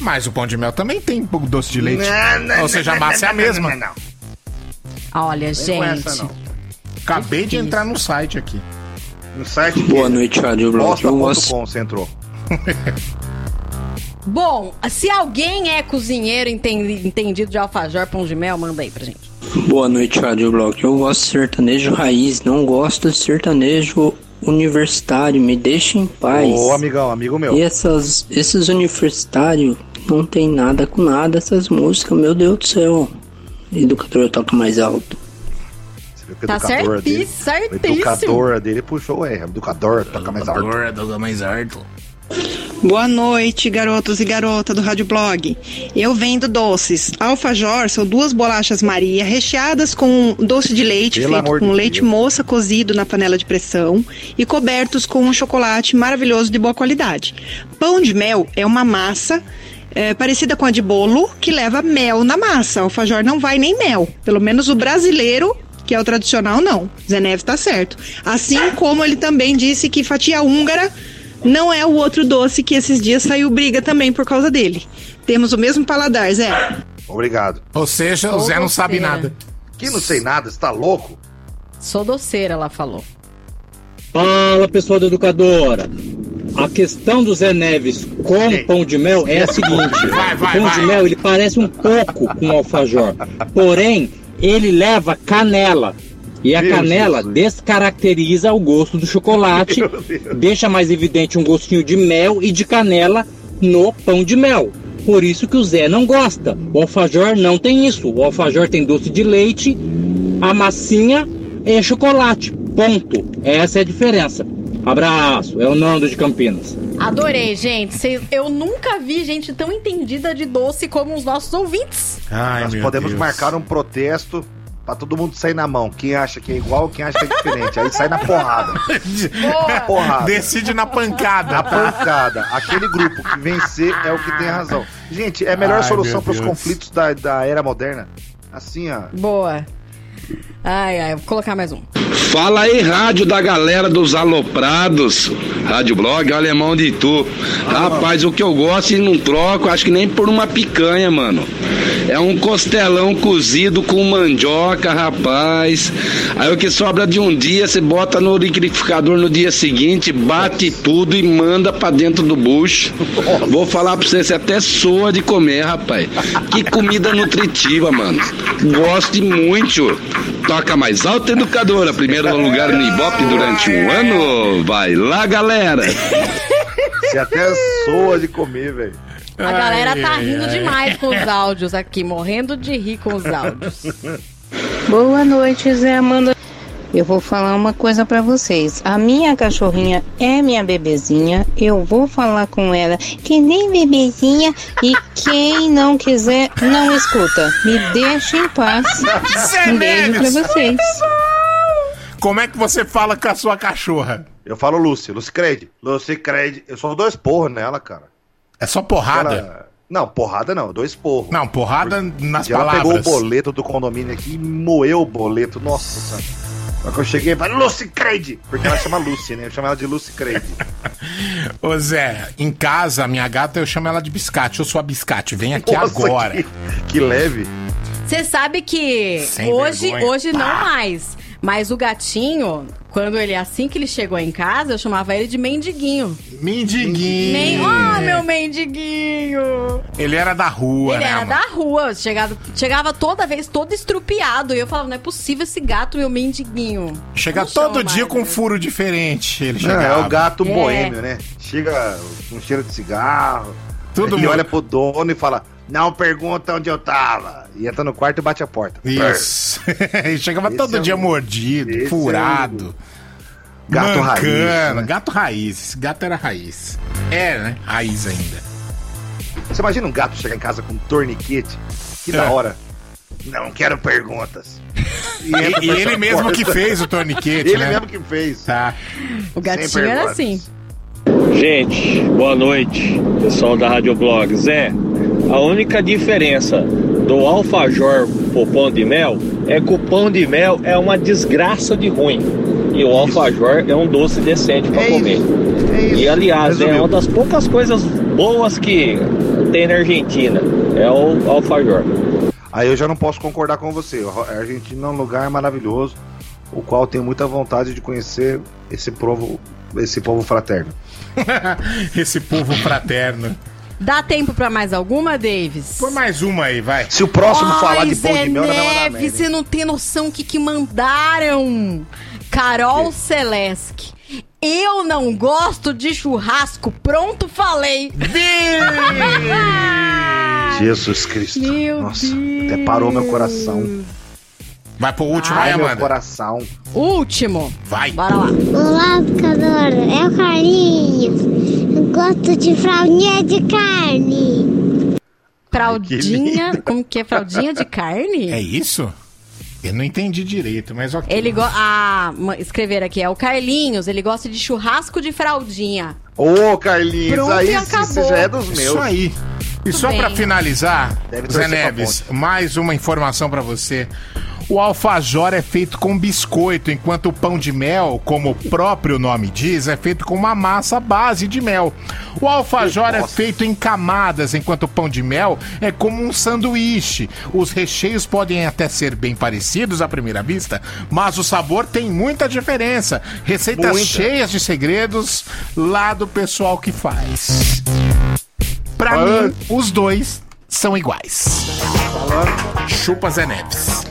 Mas o pão de mel também tem doce de leite. Não, não, Ou seja, a não, massa é a mesma. não, não. Olha, gente. essa, não. Acabei de entrar no site aqui. No site Boa noite, Rádio Blog. Eu gosto- Bosta.com você entrou. Bom, se alguém é cozinheiro entendi- entendido de alfajor, pão de mel, manda aí pra gente. Boa noite, Rádio Blog. Eu gosto de sertanejo raiz, não gosto de sertanejo universitário. Me deixa em paz. Ô, amigão, amigo meu. E essas, esses universitários não tem nada com nada, essas músicas, meu Deus do céu. Educador toca mais alto. Tá educador dele- certíssimo, O certíssimo. educador dele puxou R. Educador, toca mais alto. toca mais alto. Boa noite, garotos e garota do Rádio Blog. Eu vendo doces. Alfajor são duas bolachas Maria recheadas com doce de leite Pelo feito com de leite Deus. moça cozido na panela de pressão e cobertos com um chocolate maravilhoso de boa qualidade. Pão de mel é uma massa é, parecida com a de bolo que leva mel na massa. Alfajor não vai nem mel. Pelo menos o brasileiro que é o tradicional, não. Zé Neves tá certo. Assim como ele também disse que fatia húngara não é o outro doce que esses dias saiu briga também por causa dele. Temos o mesmo paladar, Zé. Obrigado. Ou seja, o Zé não sabe nada. Que não sei nada, você tá louco? Sou doceira, ela falou. Fala pessoal da educadora. A questão do Zé Neves com pão de mel é a seguinte: Vai, vai, o pão de vai. mel ele parece um pouco com alfajor, porém ele leva canela. E a Meu canela descaracteriza o gosto do chocolate, deixa mais evidente um gostinho de mel e de canela no pão de mel. Por isso que o Zé não gosta. O alfajor não tem isso. O alfajor tem doce de leite, a massinha é chocolate. Ponto. Essa é a diferença. Abraço. É o Nando de Campinas. Adorei, gente. Cês- Eu nunca vi gente tão entendida de doce como os nossos ouvintes. Ai, Nós meu podemos Deus. marcar um protesto pra todo mundo sair na mão. Quem acha que é igual, quem acha que é diferente. Aí sai na porrada. Porrada. Decide na pancada. Na pancada. Aquele grupo que vencer é o que tem a razão. Gente, é a melhor Ai, solução para os Deus. conflitos da, da era moderna. Assim, ó. Boa. Ai, ai, vou colocar mais um. Fala aí, rádio da galera dos aloprados. Rádio Blog, alemão de tu. Rapaz, o que eu gosto e não troco, acho que nem por uma picanha, mano. É um costelão cozido com mandioca, rapaz. Aí o que sobra de um dia, você bota no liquidificador no dia seguinte, bate tudo e manda pra dentro do bucho. Vou falar pra você, você até soa de comer, rapaz. Que comida nutritiva, mano. Gosto muito. Toca mais alto, educadora. Primeiro lugar no Ibope durante um ano. Vai lá, galera. Você até soa de comer, velho. A galera tá rindo ai. demais com os áudios aqui, morrendo de rir com os áudios. Boa noite, Zé Amanda. Eu vou falar uma coisa pra vocês. A minha cachorrinha é minha bebezinha. Eu vou falar com ela que nem bebezinha e quem não quiser não escuta. Me deixa em paz. Um beijo pra vocês. Como é que você fala com a sua cachorra? Eu falo Lúcia, Lucy Creed. Lucy Creed. Eu só dou esporro nela, cara. É só porrada? Ela- Não, porrada não, eu dou esporro. Não, porrada nas ela palavras. pegou o boleto do condomínio aqui e moeu o boleto. Nossa senhora. Só que eu cheguei e falei, Lucy Creed! Porque ela chama Lucy, né? Eu chamo ela de Lucy Creed. Ô Zé, em casa, a minha gata, eu chamo ela de biscate. Eu sou a biscate, vem aqui Nossa, agora. Que, que leve. Você sabe que Sem hoje, vergonha. hoje não mais. Mas o gatinho, quando ele assim que ele chegou em casa, eu chamava ele de mendiguinho. Mendiguinho. Men... Oh, meu mendiguinho! Ele era da rua, Ele né? era amor? da rua, chegava, chegava toda vez todo estrupiado. E eu falava, não é possível esse gato, meu mendiguinho. Chega Não todo dia mais, com um né? furo diferente. Ele Não, chegava. é o gato É. boêmio, né? Chega com cheiro de cigarro. Todo ele mundo- olha pro dono e fala: Não pergunta onde eu tava. E entra no quarto e bate a porta. Isso. ele chegava Esse todo é dia o- mordido, esse é furado. Gato raiz, né? Gato raiz. Esse gato era raiz. É, né? Raiz ainda. Você imagina um gato chegar em casa com um torniquete? Que da É. hora. Não quero perguntas. E, e ele mesmo porta. que fez o torniquete, Ele né? mesmo que fez. Tá. O gatinho era assim. Gente, boa noite, pessoal da Rádio Blog. Zé, a única diferença do alfajor pro pão de mel é que o pão de mel é uma desgraça de ruim. E o alfajor é um doce decente para comer. E aliás, é uma das poucas coisas boas que tem na Argentina. É o alfajor. Aí eu já não posso concordar com você. A Argentina é um lugar maravilhoso, o qual tenho muita vontade de conhecer esse povo, esse povo fraterno. Esse povo fraterno. Dá tempo pra mais alguma, Davis? Põe mais uma aí, vai. Se o próximo Ai, falar de pão Zé de mel, Neves, você não tem noção o que, que mandaram. Carol Celesc. Eu não gosto de churrasco. Pronto, falei. Jesus Cristo. Meu Nossa, até parou meu coração. Vai pro último Ai, aí, meu coração. Último. Vai. Bora lá. Olá, educadora. É o Carlinhos. Eu gosto de fraldinha de carne. Fraldinha. Como que é? Fraldinha de carne? É isso? Eu não entendi direito, mas ok. Ele gosta. Ah, escrever aqui. É o Carlinhos. Ele gosta de churrasco de fraldinha. Ô, Carlinhos, Pronto, aí e você acabou. já é dos meus. Isso aí. E Tudo só pra finalizar, Deve Zé Neves, mais uma informação pra você. O alfajor é feito com biscoito, enquanto o pão de mel, como o próprio nome diz, é feito com uma massa base de mel. O alfajor é feito em camadas, enquanto o pão de mel é como um sanduíche. Os recheios podem até ser bem parecidos à primeira vista, mas o sabor tem muita diferença. Receitas Muita. cheias de segredos lá do pessoal que faz. Pra Ah. mim, os dois são iguais. Chupa Zé Neves.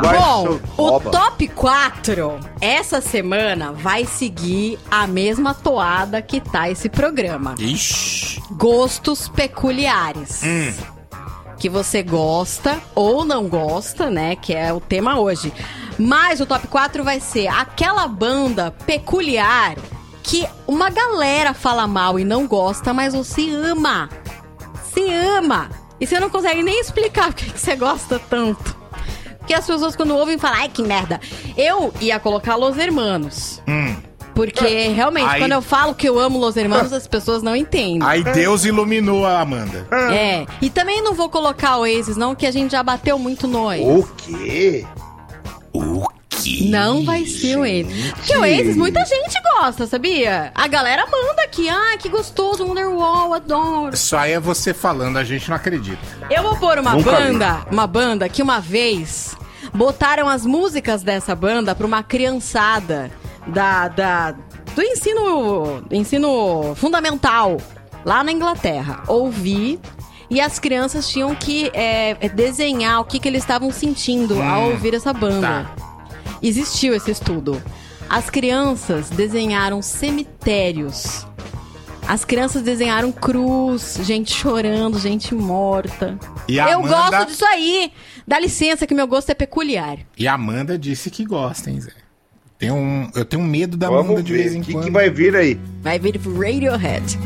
Bom, o top 4 essa semana vai seguir a mesma toada que tá esse programa. Ixi. Gostos peculiares. Hum. Que você gosta ou não gosta, né? Que é o tema hoje. Mas o top 4 vai ser aquela banda peculiar que uma galera fala mal e não gosta, mas você ama. Você ama. E você não consegue nem explicar por que você gosta tanto. Porque as pessoas quando ouvem falam, ai que merda. Eu ia colocar Los Hermanos. Hum. Porque realmente, Aí- quando eu falo que eu amo Los Hermanos, as pessoas não entendem. Aí Deus iluminou a Amanda. É. E também não vou colocar o Oasis, não, que a gente já bateu muito no Oasis. O quê? O Não vai ser o Oasis. Porque o Oasis muita gente gosta, sabia? A galera manda aqui, ah, que gostoso, Wonderwall, adoro. Isso aí é você falando, a gente não acredita. Eu vou pôr uma Nunca banda, uma banda que uma vez botaram as músicas dessa banda pra uma criançada da, da do ensino ensino fundamental lá na Inglaterra ouvir e as crianças tinham que é, desenhar o que, que eles estavam sentindo ao Hum, ouvir essa banda. tá. Existiu esse estudo. As crianças desenharam cemitérios. As crianças desenharam cruz, gente chorando, gente morta. E Eu Amanda- gosto disso aí. Dá licença que meu gosto é peculiar. E a Amanda disse que gosta, hein, Zé? Tem um, eu tenho medo da Vamos Amanda de ver, vez em o que quando. que vai vir aí? Vai vir Radiohead.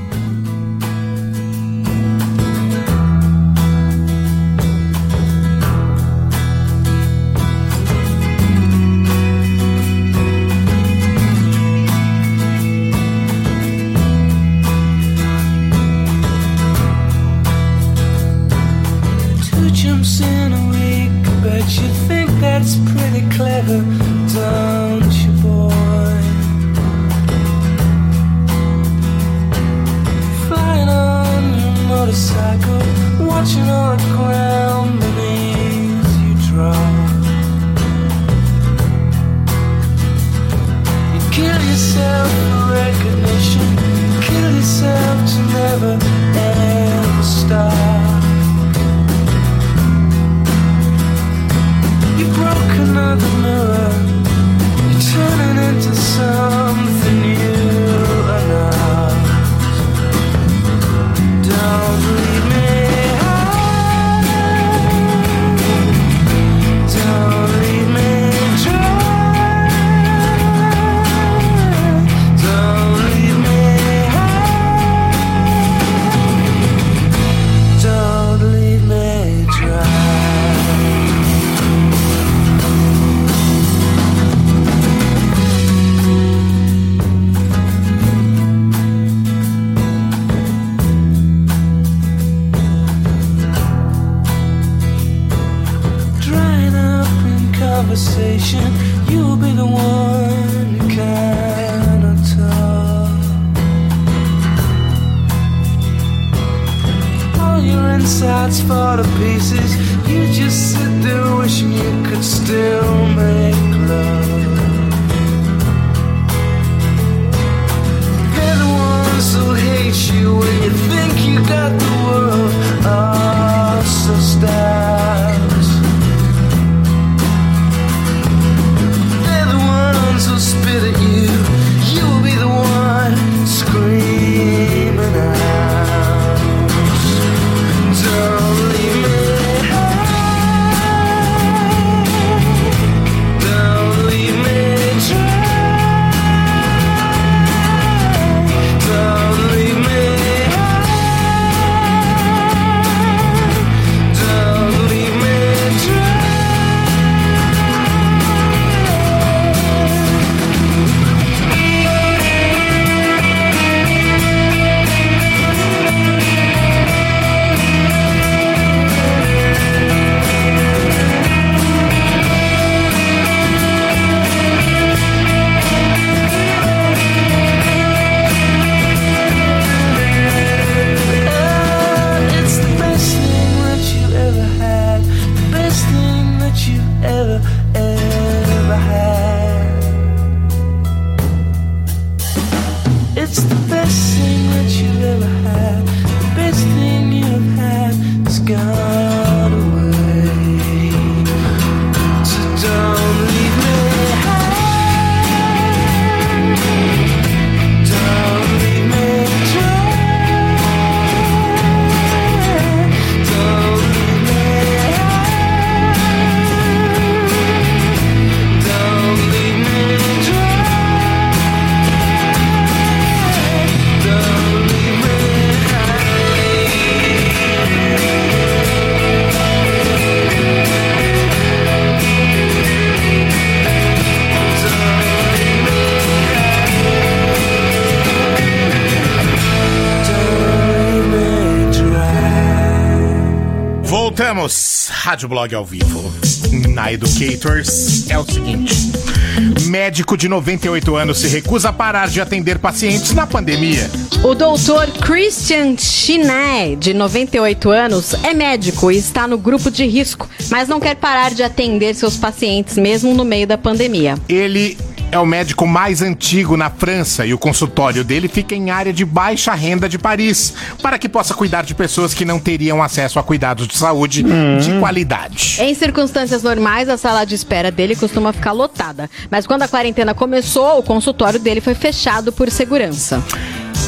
Rádio Blog ao vivo. Na Educators é o seguinte. Médico de 98 anos se recusa a parar de atender pacientes na pandemia. O doutor Christian Chiné, de 98 anos, é médico e está no grupo de risco, mas não quer parar de atender seus pacientes mesmo no meio da pandemia. Ele é o médico mais antigo na França e o consultório dele fica em área de baixa renda de Paris, para que possa cuidar de pessoas que não teriam acesso a cuidados de saúde de qualidade. Em circunstâncias normais, a sala de espera dele costuma ficar lotada, mas quando a quarentena começou, o consultório dele foi fechado por segurança.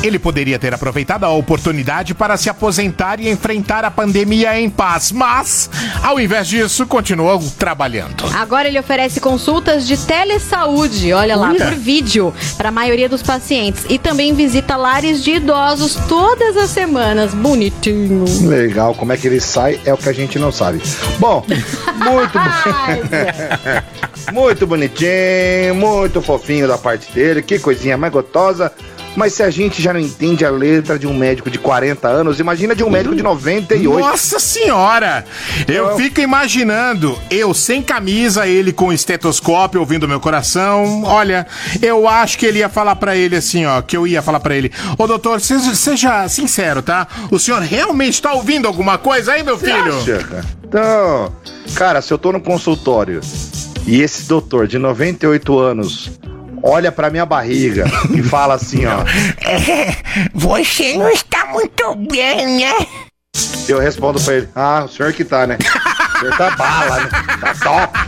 Ele poderia ter aproveitado a oportunidade para se aposentar e enfrentar a pandemia em paz, mas, ao invés disso, continuou trabalhando. Agora ele oferece consultas de telesaúde, olha lá, por vídeo, para a maioria dos pacientes. E também visita lares de idosos todas as semanas. Bonitinho. Legal, como é que ele sai é o que a gente não sabe. Bom, muito muito bonitinho, muito fofinho da parte dele, que coisinha mais gostosa. Mas se a gente já não entende a letra de um médico de 40 anos, imagina de um médico de 98. Nossa senhora! Eu fico imaginando, eu sem camisa, ele com estetoscópio ouvindo meu coração. Olha, eu acho que ele ia falar pra ele assim, ó, que eu ia falar pra ele: Ô doutor, seja, seja sincero, tá? O senhor realmente tá ouvindo alguma coisa aí, meu filho? Acha? Então, cara, se eu tô no consultório e esse doutor de 98 anos olha pra minha barriga e fala assim, ó. É, você não está muito bem, né? Eu respondo pra ele: Ah, o senhor que tá, né? O senhor tá bala, né? Tá top.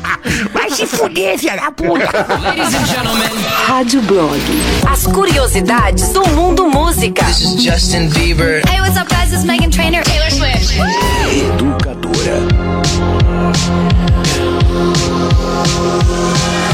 Vai se fuder, filha da puta. Ladies and gentlemen, Rádio Blog. As curiosidades do mundo música. This is Justin Bieber. Hey, what's up, guys? This is Megan Trainor. Taylor Swift. I've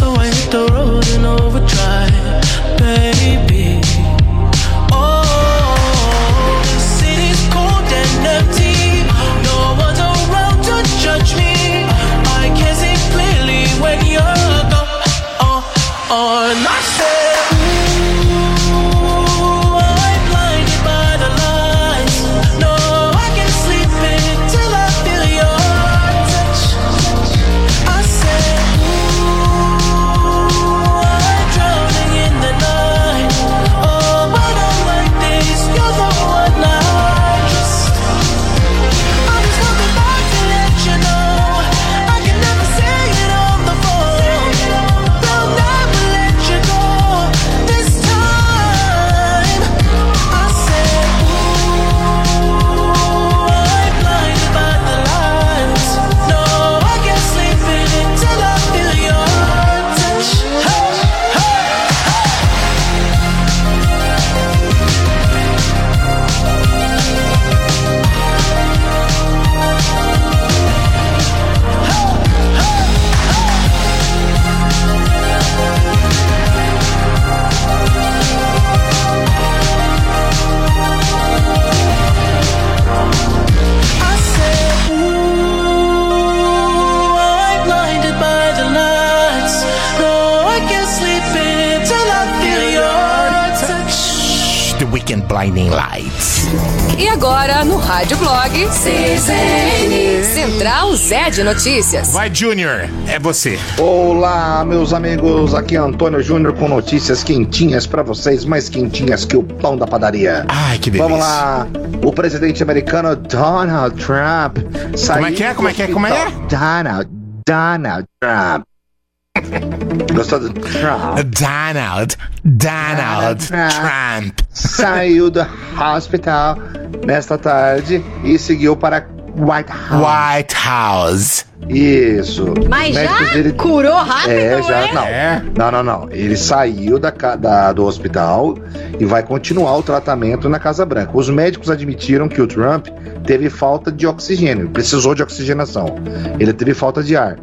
So I hit the road in overdrive, baby. Notícias. Vai, Junior, é você. Olá, meus amigos. Aqui é Antônio Júnior com notícias quentinhas pra vocês, mais quentinhas que o pão da padaria. Ai, que delícia. Vamos lá. O presidente americano Donald Trump saiu Como é que é? Como é que é? Como é? hospital. Donald, Donald Trump. Gostou do Trump? Donald, Donald Trump. Saiu do hospital nesta tarde e seguiu para White House. White House. Isso. Mas já dele- curou rápido, É, já. é? Não. não, não, não. Ele saiu da, da- do hospital e vai continuar o tratamento na Casa Branca. Os médicos admitiram que o Trump teve falta de oxigênio, precisou de oxigenação. Ele teve falta de ar.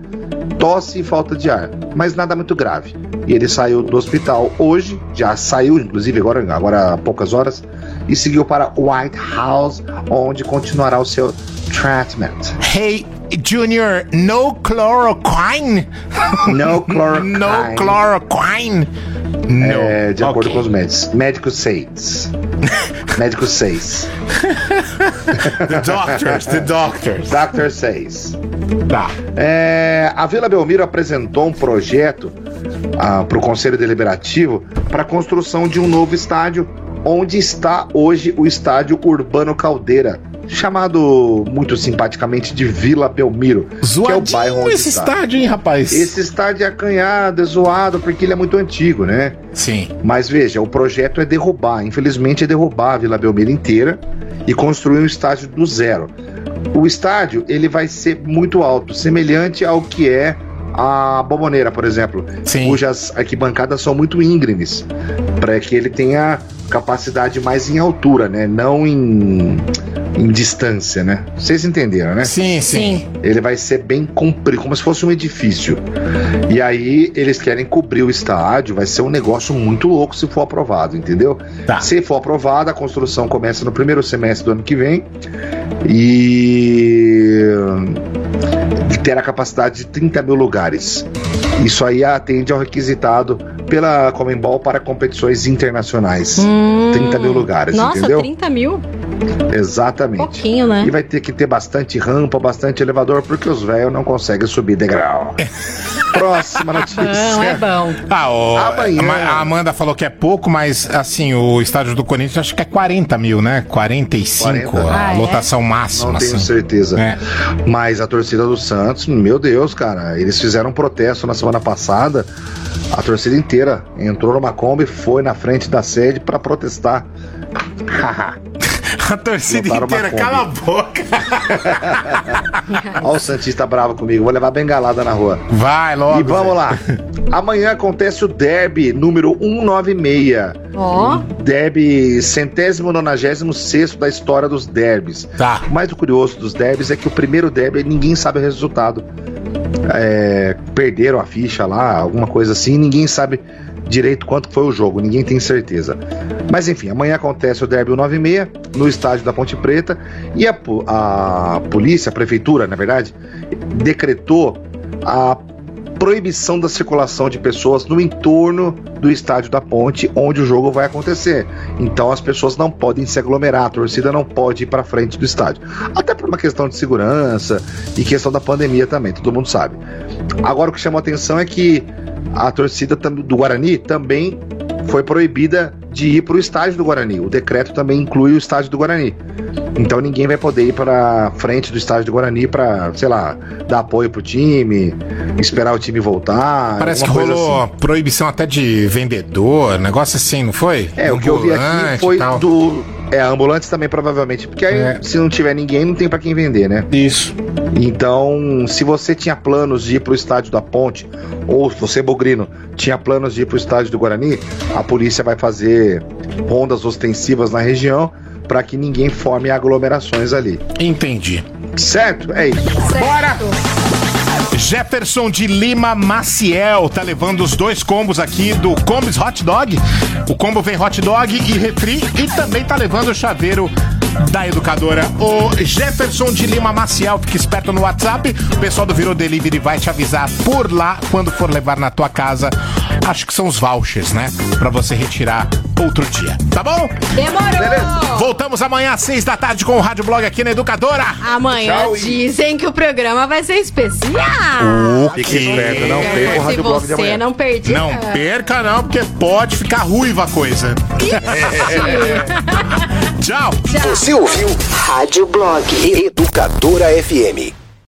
Tosse e falta de ar, mas nada muito grave. E ele saiu do hospital hoje, já saiu, inclusive, agora, agora há poucas horas, e seguiu para White House, onde continuará o seu treatment. Hey, Junior, no chloroquine? No chloroquine. no chloroquine? É, de acordo Ok. com os médicos. Médico 6. Médico 6. The doctors, the doctors. Doctor 6. Tá. É, a Vila Belmiro apresentou um projeto para o Conselho Deliberativo para a construção de um novo estádio, onde está hoje o estádio Urbano Caldeira, chamado muito simpaticamente de Vila Belmiro, que é o bairro onde esse está. estádio, hein, rapaz? Esse estádio é acanhado, é zoado, porque ele é muito antigo, né? Sim. Mas veja, o projeto é derrubar, infelizmente é derrubar a Vila Belmiro inteira e construir um estádio do zero. O estádio, ele vai ser muito alto, semelhante ao que é a Bomboneira, por exemplo, cujas arquibancadas são muito íngremes, para que ele tenha capacidade mais em altura, né? Não em, em distância, né? Vocês entenderam, né? Sim, sim. Ele vai ser bem comprido, como se fosse um edifício. E aí eles querem cobrir o estádio, vai ser um negócio muito louco se for aprovado, entendeu? Se for aprovado, a construção começa no primeiro semestre do ano que vem. E e terá capacidade de 30 mil lugares. Isso aí atende ao requisitado pela Comembol para competições internacionais. 30 mil lugares, Hum. Nossa, entendeu? 30 mil? Exatamente. Pouquinho, né? E vai ter que ter bastante rampa, bastante elevador, porque os velhos não conseguem subir degrau. Próxima notícia. Bom, é bom. Ah, ó, Amanhã. a Ma- a Amanda falou que é pouco, mas assim, o estádio do Corinthians acho que é 40 mil, né? 45 40. a Ah, é? lotação máxima. Não tenho assim. certeza. É. Mas a torcida do Santos, meu Deus, cara, eles fizeram um protesto na semana passada. A torcida inteira entrou numa Kombi e foi na frente da sede pra protestar. A torcida inteira, cala a boca. Olha o Santista bravo comigo, vou levar bengalada na rua. Vai logo. E vamos lá. Amanhã acontece o Derby número 196. Ó. Derby centésimo nonagésimo sexto da história dos derbys. Tá. O mais curioso dos derbys é que o primeiro derby ninguém sabe o resultado. É, perderam a ficha lá, alguma coisa assim, ninguém sabe direito quanto foi o jogo, ninguém tem certeza. Mas enfim, amanhã acontece o Derby 96 no estádio da Ponte Preta e a, a polícia, a prefeitura, na verdade, decretou a proibição da circulação de pessoas no entorno do estádio da Ponte, onde o jogo vai acontecer. Então as pessoas não podem se aglomerar, a torcida não pode ir para frente do estádio. Até por uma questão de segurança e questão da pandemia também, todo mundo sabe. Agora o que chamou a atenção é que a torcida do Guarani também foi proibida de ir para o estádio do Guarani. O decreto também inclui o estádio do Guarani. Então ninguém vai poder ir para frente do estádio do Guarani para, sei lá, dar apoio pro time, esperar o time voltar. Parece que rolou assim. proibição até de vendedor, negócio assim, não foi? É, o que eu vi aqui foi do. É, ambulantes também, provavelmente. Porque aí, É. se não tiver ninguém, não tem pra quem vender, né? Isso. Então, se você tinha planos de ir pro estádio da Ponte, ou se você, Bogrino, tinha planos de ir pro estádio do Guarani, a polícia vai fazer rondas ostensivas na região para que ninguém forme aglomerações ali. Entendi. Certo? É isso. Bora! Jefferson de Lima Maciel tá levando os dois combos aqui do Combis Hot Dog. O combo vem hot dog e refri e também tá levando o chaveiro da educadora. O Jefferson de Lima Maciel, fica esperto no WhatsApp. O pessoal do Virou Delivery vai te avisar por lá quando for levar na tua casa. Acho que são os vouchers, né? Pra você retirar outro dia. Tá bom? Demorou! Voltamos amanhã às seis da tarde com o Rádio Blog aqui na Educadora. Amanhã Tchau e- dizem que o programa vai ser especial. Fique esperto, não perca o Se Rádio Blog de você amanhã. não perder. Não perca não, porque pode ficar ruiva a coisa. Tchau. Você ouviu Rádio Blog Educadora FM.